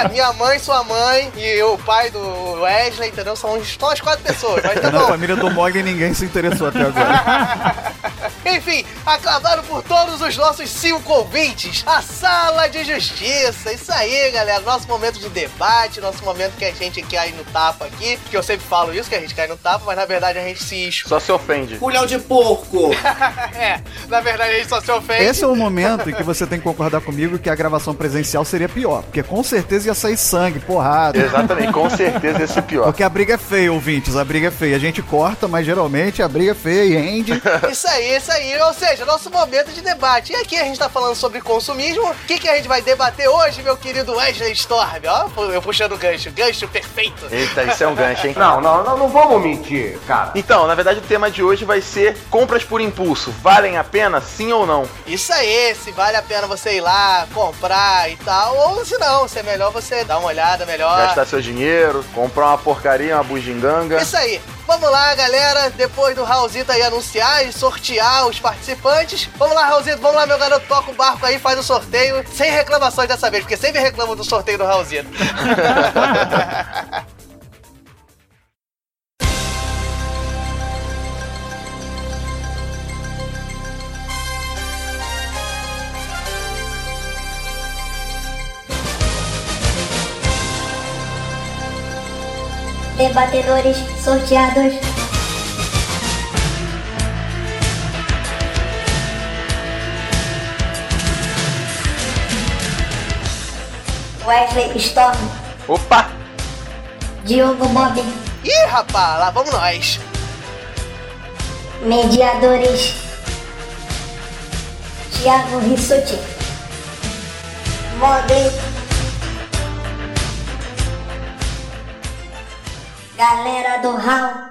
[SPEAKER 2] É, minha mãe, sua mãe e o pai do Wesley, entendeu? São, são as quatro pessoas, mas tá
[SPEAKER 3] Na
[SPEAKER 2] bom.
[SPEAKER 3] família do Mog ninguém se interessou até agora.
[SPEAKER 2] Enfim, aclamado por todos os nossos cinco ouvintes, a Sala de Justiça. Isso aí, galera. Nosso momento de debate, nosso momento que a gente cai no tapa aqui. Que eu sempre falo isso, que a gente cai no tapa, mas na verdade a gente se expõe.
[SPEAKER 1] Só se ofende.
[SPEAKER 20] Culhão de porco.
[SPEAKER 2] é, na verdade a gente só se ofende.
[SPEAKER 3] Esse é o momento em que você tem que concordar comigo que a gravação presencial seria pior. Porque com certeza ia sair sangue, porrada.
[SPEAKER 1] Exatamente, com certeza ia ser pior.
[SPEAKER 3] Porque a briga é feia, ouvintes. A briga é feia. A gente corta, mas geralmente a briga é feia e rende.
[SPEAKER 2] Isso aí, isso aí. Ou seja, nosso momento de debate. E aqui a gente tá falando sobre consumismo. O que, que a gente vai debater hoje, meu querido Wesley Storm? Ó, eu puxando o gancho. Gancho perfeito.
[SPEAKER 1] Eita, isso é um gancho, hein?
[SPEAKER 20] Não, não, não, não vamos mentir, cara.
[SPEAKER 1] Então, na verdade, o tema de hoje vai ser compras por impulso. Valem a pena, sim ou não?
[SPEAKER 2] Isso aí, se vale a pena você ir lá, comprar e tal, ou se não, se é melhor você dar uma olhada melhor.
[SPEAKER 1] Gastar seu dinheiro, comprar uma porcaria, uma bugiganga.
[SPEAKER 2] Isso aí. Vamos lá, galera. Depois do Raulzito aí anunciar e sortear os participantes. Vamos lá, Raulzito. Vamos lá, meu garoto. Toca o barco aí, faz o sorteio. Sem reclamações dessa vez, porque sempre reclamo do sorteio do Raulzito.
[SPEAKER 10] Debatedores sorteados. Wesley Storm,
[SPEAKER 1] Opa!
[SPEAKER 10] Diogo Bob,
[SPEAKER 2] Ih, rapaz, lá vamos nós.
[SPEAKER 10] mediadores. Thiago Rissuti, Mogli, galera do Hall.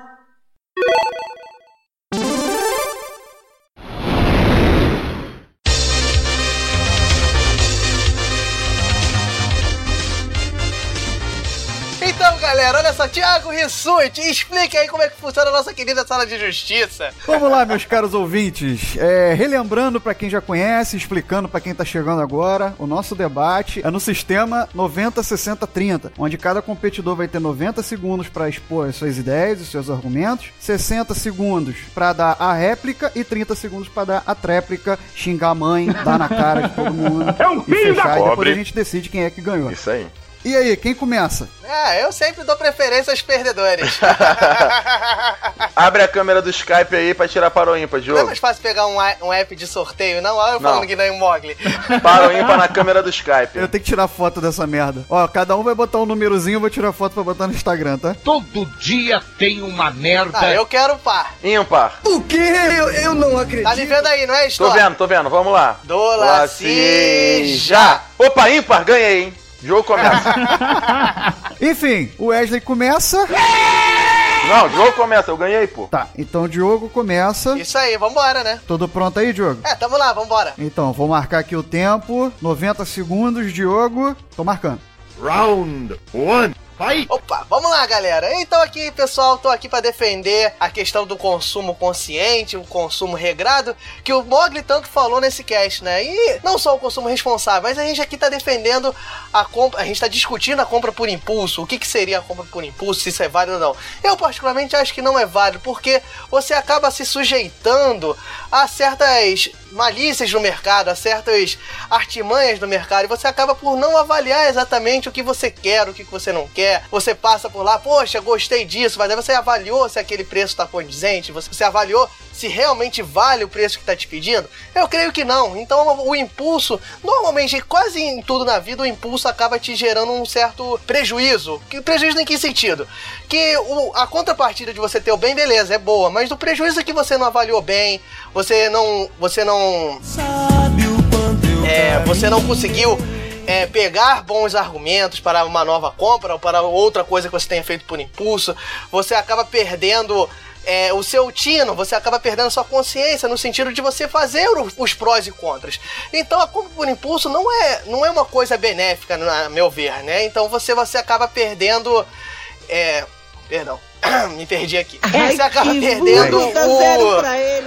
[SPEAKER 2] Galera, olha só, Thiago Rissuti, explique aí como é que funciona a nossa querida sala de justiça.
[SPEAKER 3] Vamos lá, meus caros ouvintes. É, relembrando pra quem já conhece, explicando pra quem tá chegando agora, o nosso debate é no sistema 90 60 30, onde cada competidor vai ter 90 segundos pra expor as suas ideias, os seus argumentos, 60 segundos pra dar a réplica e 30 segundos pra dar a tréplica, xingar a mãe, dar na cara de todo mundo.
[SPEAKER 1] É um
[SPEAKER 3] e
[SPEAKER 1] filho da
[SPEAKER 3] fechar, e depois a gente decide quem é que ganhou.
[SPEAKER 1] Isso aí.
[SPEAKER 3] E aí, quem começa?
[SPEAKER 2] É, eu sempre dou preferência aos perdedores.
[SPEAKER 1] Abre a câmera do Skype aí pra tirar para o ímpar,
[SPEAKER 2] Não é
[SPEAKER 1] Diogo.
[SPEAKER 2] mais fácil pegar um, um app de sorteio, não? Olha eu falando
[SPEAKER 1] Não.
[SPEAKER 2] que nem o Mogli.
[SPEAKER 1] Para o ímpar na câmera do Skype.
[SPEAKER 3] Eu tenho que tirar foto dessa merda. Ó, cada um vai botar um númerozinho, eu vou tirar foto pra botar no Instagram, tá?
[SPEAKER 17] Todo dia tem uma merda.
[SPEAKER 2] Ah, eu quero par.
[SPEAKER 1] Ímpar.
[SPEAKER 2] O quê? Eu, eu não acredito. Tá me vendo aí, não é,
[SPEAKER 1] Tô
[SPEAKER 2] História?
[SPEAKER 1] vendo, tô vendo. Vamos lá.
[SPEAKER 2] Dola
[SPEAKER 1] já. Opa, ímpar, ganhei, hein? Jogo começa.
[SPEAKER 3] Enfim, o Wesley começa.
[SPEAKER 1] Não, jogo começa, eu ganhei, pô.
[SPEAKER 3] Tá, então o Diogo começa.
[SPEAKER 2] Isso aí, vambora, né?
[SPEAKER 3] Tudo pronto aí, Diogo?
[SPEAKER 2] É, tamo lá, vambora.
[SPEAKER 3] Então, vou marcar aqui o tempo. 90 segundos, Diogo. Tô marcando.
[SPEAKER 4] Round 1. Vai!
[SPEAKER 2] Opa, vamos lá, galera. Então aqui, pessoal, tô aqui pra defender a questão do consumo consciente, o consumo regrado, que o Mogli tanto falou nesse cast, né? E não só o consumo responsável, mas a gente aqui tá defendendo a compra, a gente tá discutindo a compra por impulso, o que que seria a compra por impulso, se isso é válido ou não. Eu particularmente acho que não é válido, porque você acaba se sujeitando a certas malícias no mercado, a certas artimanhas do mercado, e você acaba por não avaliar exatamente o que você quer, o que você não quer. Você passa por lá, poxa, gostei disso, mas aí você avaliou se aquele preço está condizente, você, avaliou se realmente vale o preço que está te pedindo? Eu creio que não. Então o impulso, normalmente, quase em tudo na vida, o impulso acaba te gerando um certo prejuízo. Que prejuízo em que sentido? Que o- a contrapartida de você ter o bem, beleza, é boa, mas o prejuízo é que você não avaliou bem, você não. Você não. É, você não conseguiu é, pegar bons argumentos para uma nova compra ou para outra coisa que você tenha feito por impulso, você acaba perdendo é, o seu tino, você acaba perdendo sua consciência no sentido de você fazer os prós e contras. Então a compra por impulso não é, não é uma coisa benéfica, a meu ver, né? Então você, você acaba perdendo. É, perdão. Me perdi aqui. Você acaba perdendo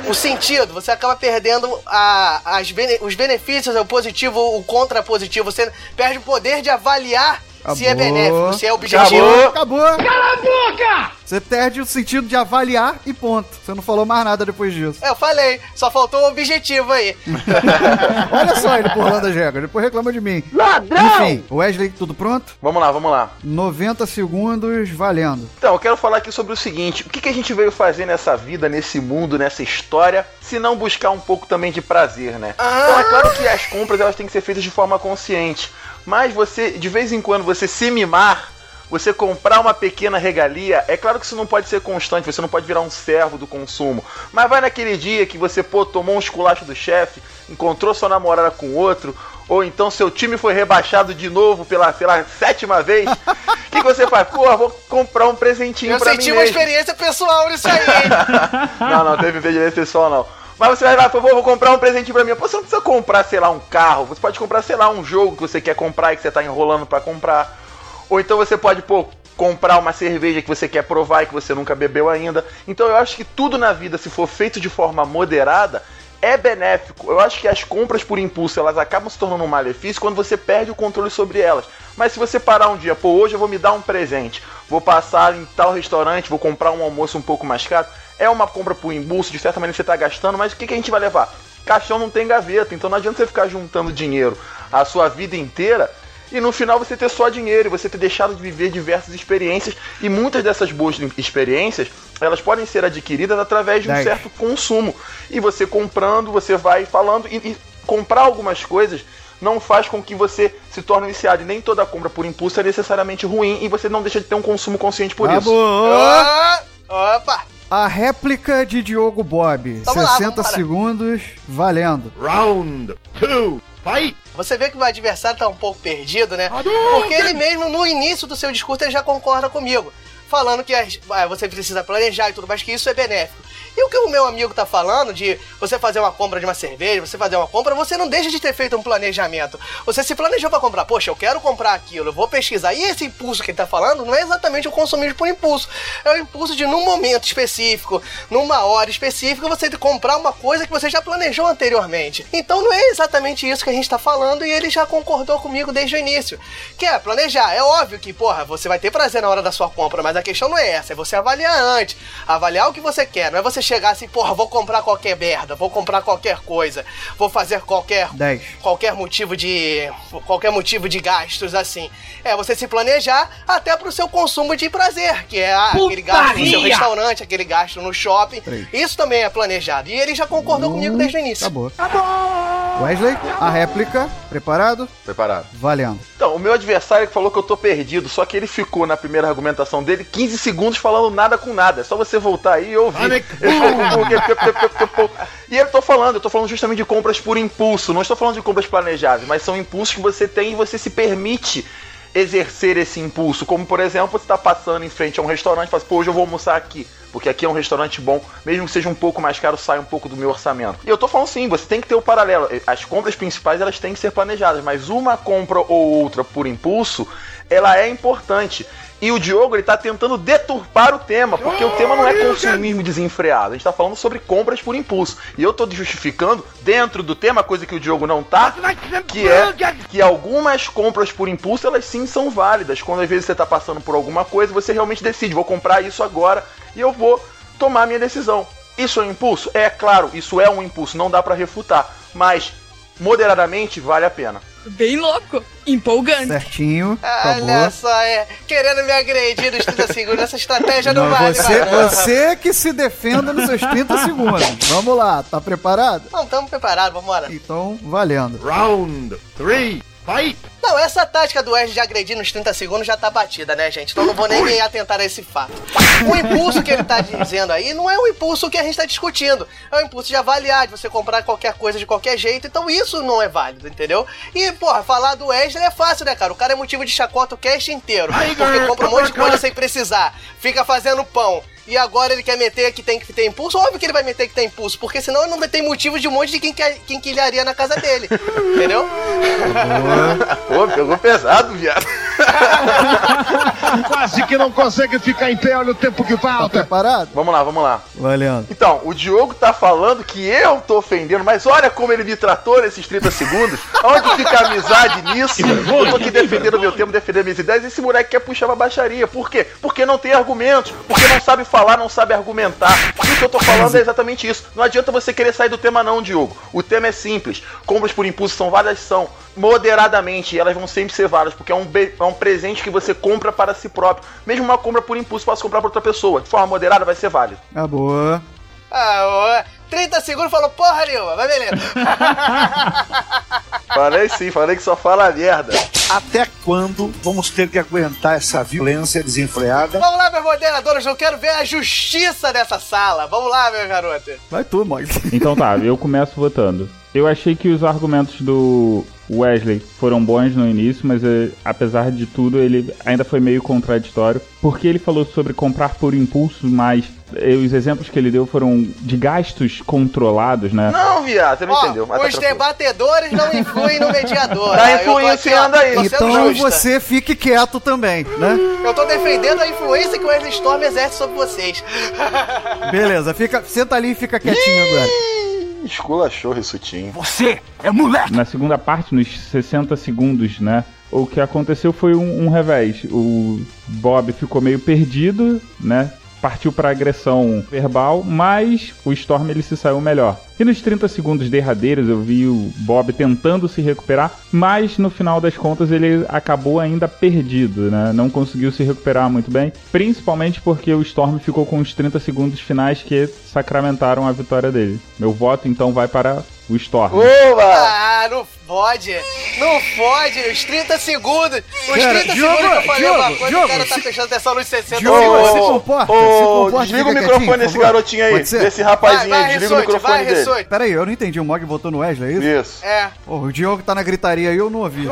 [SPEAKER 2] o, o sentido, você acaba perdendo a- as bene- os benefícios, o positivo, o contrapositivo. Você perde o poder de avaliar se é benéfico, se é objetivo.
[SPEAKER 3] Acabou.
[SPEAKER 2] Cala a boca!
[SPEAKER 3] Você perde o sentido de avaliar e ponto. Você não falou mais nada depois disso.
[SPEAKER 2] Eu falei, só faltou o objetivo aí.
[SPEAKER 3] Olha só ele burlando as regras, depois reclama de mim.
[SPEAKER 1] Ladrão!
[SPEAKER 3] Enfim, Wesley, tudo pronto?
[SPEAKER 1] Vamos lá, vamos lá.
[SPEAKER 3] 90 segundos, valendo.
[SPEAKER 1] Então, eu quero falar aqui sobre o seguinte: o que, que a gente veio fazer nessa vida, nesse mundo, nessa história, se não buscar um pouco também de prazer, né? Então, é claro que as compras elas têm que ser feitas de forma consciente, mas você, de vez em quando, você se mimar. Você comprar uma pequena regalia, é claro que isso não pode ser constante, você não pode virar um servo do consumo. Mas vai naquele dia que você, pô, tomou um esculacho do chefe, encontrou sua namorada com outro, ou então seu time foi rebaixado de novo pela, pela sétima vez. O que, você faz? Pô, vou comprar um presentinho
[SPEAKER 2] Eu
[SPEAKER 1] pra mim
[SPEAKER 2] senti uma
[SPEAKER 1] mesmo.
[SPEAKER 2] experiência pessoal nisso aí, hein?
[SPEAKER 1] Não, não, teve interesse pessoal não. Mas você vai lá, favor, vou comprar um presentinho pra mim. Pô, você não precisa comprar, sei lá, um carro. Você pode comprar, sei lá, um jogo que você quer comprar e que você tá enrolando pra comprar. Ou então você pode, pô, comprar uma cerveja que você quer provar e que você nunca bebeu ainda. Então eu acho que tudo na vida, se for feito de forma moderada, é benéfico. Eu acho que as compras por impulso, elas acabam se tornando um malefício quando você perde o controle sobre elas. Mas se você parar um dia, pô, hoje eu vou me dar um presente, vou passar em tal restaurante, vou comprar um almoço um pouco mais caro, é uma compra por impulso, de certa maneira você está gastando, mas o que, que a gente vai levar? Caixão não tem gaveta, então não adianta você ficar juntando dinheiro a sua vida inteira e no final você ter só dinheiro e você ter deixado de viver diversas experiências e muitas dessas boas experiências elas podem ser adquiridas através de um certo consumo e você comprando você vai falando e, e comprar algumas coisas não faz com que você se torne viciado e nem toda compra por impulso é necessariamente ruim e você não deixa de ter um consumo consciente por isso.
[SPEAKER 3] Acabou.
[SPEAKER 2] Ah, Opa!
[SPEAKER 3] A réplica de Diogo Bob.
[SPEAKER 2] Vamos lá,
[SPEAKER 3] 60
[SPEAKER 2] vambora.
[SPEAKER 3] segundos, valendo.
[SPEAKER 4] Round 2. Fight!
[SPEAKER 2] Você vê que o adversário tá um pouco perdido, né? Porque ele mesmo, no início do seu discurso, ele já concorda comigo. falando que ah, você precisa planejar e tudo mais, que isso é benéfico. E o que o meu amigo tá falando de você fazer uma compra de uma cerveja, você fazer uma compra, você não deixa de ter feito um planejamento. Você se planejou pra comprar, poxa, eu quero comprar aquilo, eu vou pesquisar. E esse impulso que ele tá falando não é exatamente o consumismo por impulso. É o impulso de, num momento específico, numa hora específica, você comprar uma coisa que você já planejou anteriormente. Então não é exatamente isso que a gente tá falando e ele já concordou comigo desde o início. Que é planejar. É óbvio que, porra, você vai ter prazer na hora da sua compra, mas a questão não é essa, é você avaliar antes. Avaliar o que você quer, não é você chegar assim, porra, vou comprar qualquer merda, vou comprar qualquer coisa, vou fazer qualquer
[SPEAKER 3] 10.
[SPEAKER 2] qualquer motivo de qualquer motivo de gastos assim. É você se planejar até pro seu consumo de prazer, que é ah, aquele gasto no seu restaurante, aquele gasto no shopping.
[SPEAKER 3] Três.
[SPEAKER 2] Isso também é planejado. E ele já concordou comigo desde o início.
[SPEAKER 3] Acabou. Wesley, a réplica. Preparado?
[SPEAKER 1] Preparado.
[SPEAKER 3] Valendo.
[SPEAKER 1] Então, o meu adversário que falou que eu tô perdido, só que ele ficou na primeira argumentação dele 15 segundos falando nada com nada. É só você voltar aí e ouvir. e eu tô falando, eu tô falando justamente de compras por impulso. Não estou falando de compras planejadas, mas são impulsos que você tem e você se permite exercer esse impulso. Como, por exemplo, você tá passando em frente a um restaurante e fala assim, pô, hoje eu vou almoçar aqui. Porque aqui é um restaurante bom, mesmo que seja um pouco mais caro, sai um pouco do meu orçamento. E eu tô falando sim, você tem que ter o paralelo. As compras principais, elas têm que ser planejadas, mas uma compra ou outra por impulso, ela é importante. E o Diogo, ele tá tentando deturpar o tema, porque o tema não é consumismo desenfreado. A gente tá falando sobre compras por impulso. E eu tô justificando, dentro do tema, coisa que o Diogo não tá, que é que algumas compras por impulso, elas sim são válidas. Quando às vezes você tá passando por alguma coisa, você realmente decide, vou comprar isso agora e eu vou tomar minha decisão. Isso é um impulso? É claro, isso é um impulso, não dá pra refutar. Mas, moderadamente, vale a pena.
[SPEAKER 25] Bem louco. Empolgante.
[SPEAKER 3] Certinho.
[SPEAKER 2] Olha só, é. Querendo me agredir nos 30 segundos. Essa estratégia não,
[SPEAKER 3] Não,
[SPEAKER 2] vale.
[SPEAKER 3] você, você que se defenda nos seus 30 segundos. Vamos lá, tá preparado?
[SPEAKER 2] Não, estamos preparados, vambora.
[SPEAKER 3] Então, valendo.
[SPEAKER 4] Round 3, fight!
[SPEAKER 2] Não, essa tática do Wesley de agredir nos 30 segundos já tá batida, né, gente? Então não vou nem atentar a esse fato. O impulso que ele tá dizendo aí não é o impulso que a gente tá discutindo. É o impulso de avaliar, de você comprar qualquer coisa de qualquer jeito. Então isso não é válido, entendeu? E, porra, falar do Wesley é fácil, né, cara? O cara é motivo de chacota o cast inteiro. Porque compra um monte de coisa sem precisar. Fica fazendo pão. E agora ele quer meter que tem que ter impulso? Óbvio que ele vai meter que tem impulso, porque senão ele não tem motivo de um monte de quem, quer, quem quilharia na casa dele. Entendeu?
[SPEAKER 1] Pô, pegou pesado, viado.
[SPEAKER 4] Quase que não consegue ficar em pé, olha o tempo que falta.
[SPEAKER 3] Preparado?
[SPEAKER 1] Vamos lá, vamos lá.
[SPEAKER 3] Valendo.
[SPEAKER 1] Então, o Diogo tá falando que eu tô ofendendo, mas olha como ele me tratou nesses 30 segundos. Onde fica a amizade nisso? Eu tô aqui defendendo o meu tempo, defendendo minhas ideias. Esse moleque quer puxar uma baixaria. Por quê? Porque não tem argumentos. Porque não sabe falar, não sabe argumentar. E o que eu tô falando é exatamente isso. Não adianta você querer sair do tema, não, Diogo. O tema é simples. Compras por impulso são várias, são moderadamente. E elas vão sempre ser várias, porque é um, é um presente que você compra para si próprio. Mesmo uma compra por impulso, posso comprar para outra pessoa. De forma moderada, vai ser válido.
[SPEAKER 3] Acabou.
[SPEAKER 2] Ah, ô, 30 segundos falou porra nenhuma, vai beleza.
[SPEAKER 1] Falei sim, falei que só fala merda.
[SPEAKER 27] Até quando vamos ter que aguentar essa violência desenfreada?
[SPEAKER 2] Vamos lá, meus moderadores, eu quero ver a justiça dessa sala. Vamos lá, meu garoto.
[SPEAKER 3] Vai tu, Mog.
[SPEAKER 5] Então tá, eu começo votando. Eu achei que os argumentos do Wesley foram bons no início, mas eh, apesar de tudo, ele ainda foi meio contraditório. Porque ele falou sobre comprar por impulso, mas eh, os exemplos que ele deu foram de gastos controlados, né?
[SPEAKER 1] Não, viado, você não
[SPEAKER 2] Ó,
[SPEAKER 1] entendeu. Mas tá
[SPEAKER 2] os
[SPEAKER 1] tranquilo.
[SPEAKER 2] debatedores não influem no mediador.
[SPEAKER 1] Tá influenciando aí.
[SPEAKER 3] Então
[SPEAKER 2] justa.
[SPEAKER 3] você fique quieto também, né?
[SPEAKER 2] Eu tô defendendo a influência que o Wesley Storm exerce sobre vocês.
[SPEAKER 3] Beleza, fica, senta ali e fica quietinho agora.
[SPEAKER 1] Esculachou, Rissutinho.
[SPEAKER 27] Você é moleque!
[SPEAKER 5] Na segunda parte, nos 60 segundos, né? O que aconteceu foi um, um revés. O Bob ficou meio perdido, né? Partiu para agressão verbal, mas o Storm ele se saiu melhor. E nos 30 segundos derradeiros eu vi o Bob tentando se recuperar, mas no final das contas ele acabou ainda perdido, né? Não conseguiu se recuperar muito bem, principalmente porque o Storm ficou com os 30 segundos finais que sacramentaram a vitória dele. Meu voto então vai para o Storm.
[SPEAKER 1] Oba!
[SPEAKER 2] Ah, não pode. Não pode. Os 30 segundos. Os
[SPEAKER 3] Cara,
[SPEAKER 2] 30
[SPEAKER 3] Diogo,
[SPEAKER 2] segundos que eu falei
[SPEAKER 3] Diogo,
[SPEAKER 2] uma coisa,
[SPEAKER 3] Diogo,
[SPEAKER 2] o cara tá
[SPEAKER 3] se-
[SPEAKER 2] fechando atenção nos 60
[SPEAKER 3] Diogo,
[SPEAKER 2] segundos.
[SPEAKER 3] se comporta,
[SPEAKER 1] ô,
[SPEAKER 3] se comporta,
[SPEAKER 1] desliga o microfone desse garotinho aí, desse rapazinho
[SPEAKER 2] Vai, vai,
[SPEAKER 1] aí, desliga o
[SPEAKER 2] Rissuti,
[SPEAKER 1] microfone
[SPEAKER 2] vai,
[SPEAKER 1] dele.
[SPEAKER 3] Pera aí, eu não entendi. O Mog botou no Wesley, é isso?
[SPEAKER 1] Isso.
[SPEAKER 2] É.
[SPEAKER 3] Pô, o Diogo tá na gritaria aí, eu não ouvi.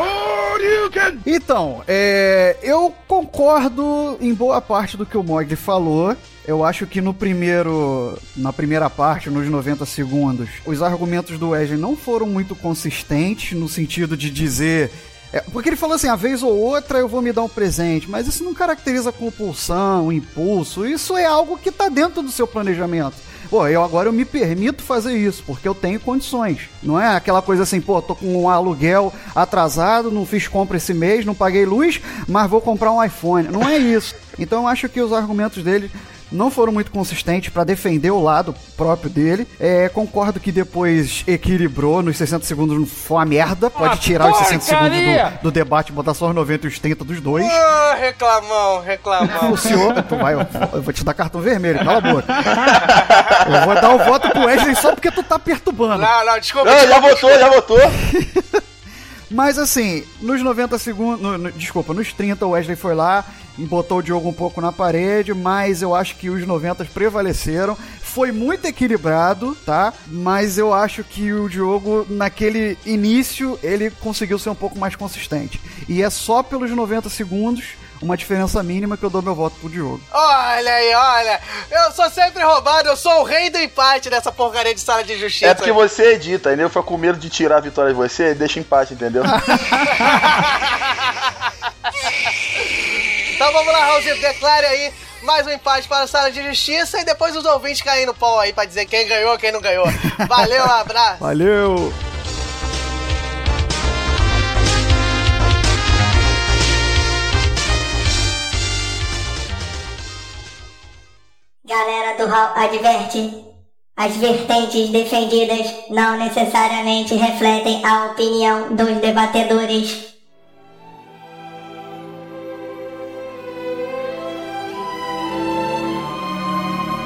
[SPEAKER 3] Então, é, eu concordo em boa parte do que o Mogli falou. Eu acho que no primeiro. Na primeira parte, nos 90 segundos, os argumentos do Wesley não foram muito consistentes no sentido de dizer. é, porque ele falou assim, a vez ou outra eu vou me dar um presente, mas isso não caracteriza compulsão, impulso, isso é algo que tá dentro do seu planejamento. Pô, eu agora eu me permito fazer isso, porque eu tenho condições. Não é aquela coisa assim, pô, tô com um aluguel atrasado, não fiz compra esse mês, não paguei luz, mas vou comprar um iPhone. Não é isso. Então eu acho que os argumentos dele não foram muito consistentes para defender o lado próprio dele. É, concordo que depois equilibrou nos 60 segundos, foi uma merda. Pode
[SPEAKER 2] Ah,
[SPEAKER 3] tirar os 60 segundos
[SPEAKER 2] porcaria!
[SPEAKER 3] do, do debate e botar só os 90 e os 30 dos dois.
[SPEAKER 2] Ah, reclamão, reclamão.
[SPEAKER 3] O senhor, tu vai, eu vou- eu vou te dar cartão vermelho, cala a boca. Eu vou dar o voto pro Wesley só porque tu tá perturbando.
[SPEAKER 2] Não, não, desculpa.
[SPEAKER 1] Não, já votou, já votou.
[SPEAKER 3] Mas assim, nos 90 segundos. no- no- desculpa, nos 30 o Wesley foi lá, botou o Diogo um pouco na parede, mas eu acho que os 90 prevaleceram. Foi muito equilibrado, tá? Mas eu acho que o Diogo, naquele início, ele conseguiu ser um pouco mais consistente. E é só pelos 90 segundos, uma diferença mínima, que eu dou meu voto pro Diogo.
[SPEAKER 2] Olha aí, olha. Eu sou sempre roubado, eu sou o rei do empate dessa porcaria de sala de justiça.
[SPEAKER 1] É porque você edita, entendeu? Foi com medo de tirar a vitória de você, deixa empate, entendeu?
[SPEAKER 2] Então vamos lá, Raulzito, declare aí mais um empate para a sala de justiça e depois os ouvintes caem no pau aí pra dizer quem ganhou, quem não ganhou. Valeu, um abraço.
[SPEAKER 3] Valeu!
[SPEAKER 10] Galera do Hall adverte. As vertentes defendidas não necessariamente refletem a opinião dos debatedores.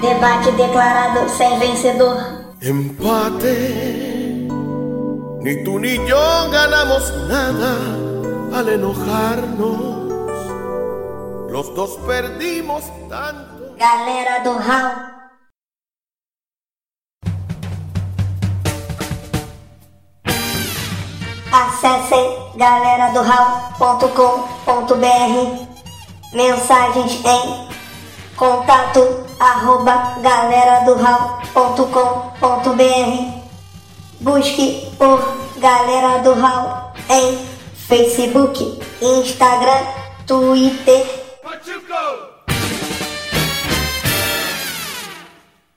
[SPEAKER 10] Debate declarado sem vencedor.
[SPEAKER 28] Empate. Ni tú ni yo ganamos nada al enojarnos. Los dos perdimos tanto.
[SPEAKER 10] Galera do Hall. Acessem galeradohall.com.br Mensagens em contato arroba galeradohall.com.br Busque por Galera do Hall em Facebook, Instagram, Twitter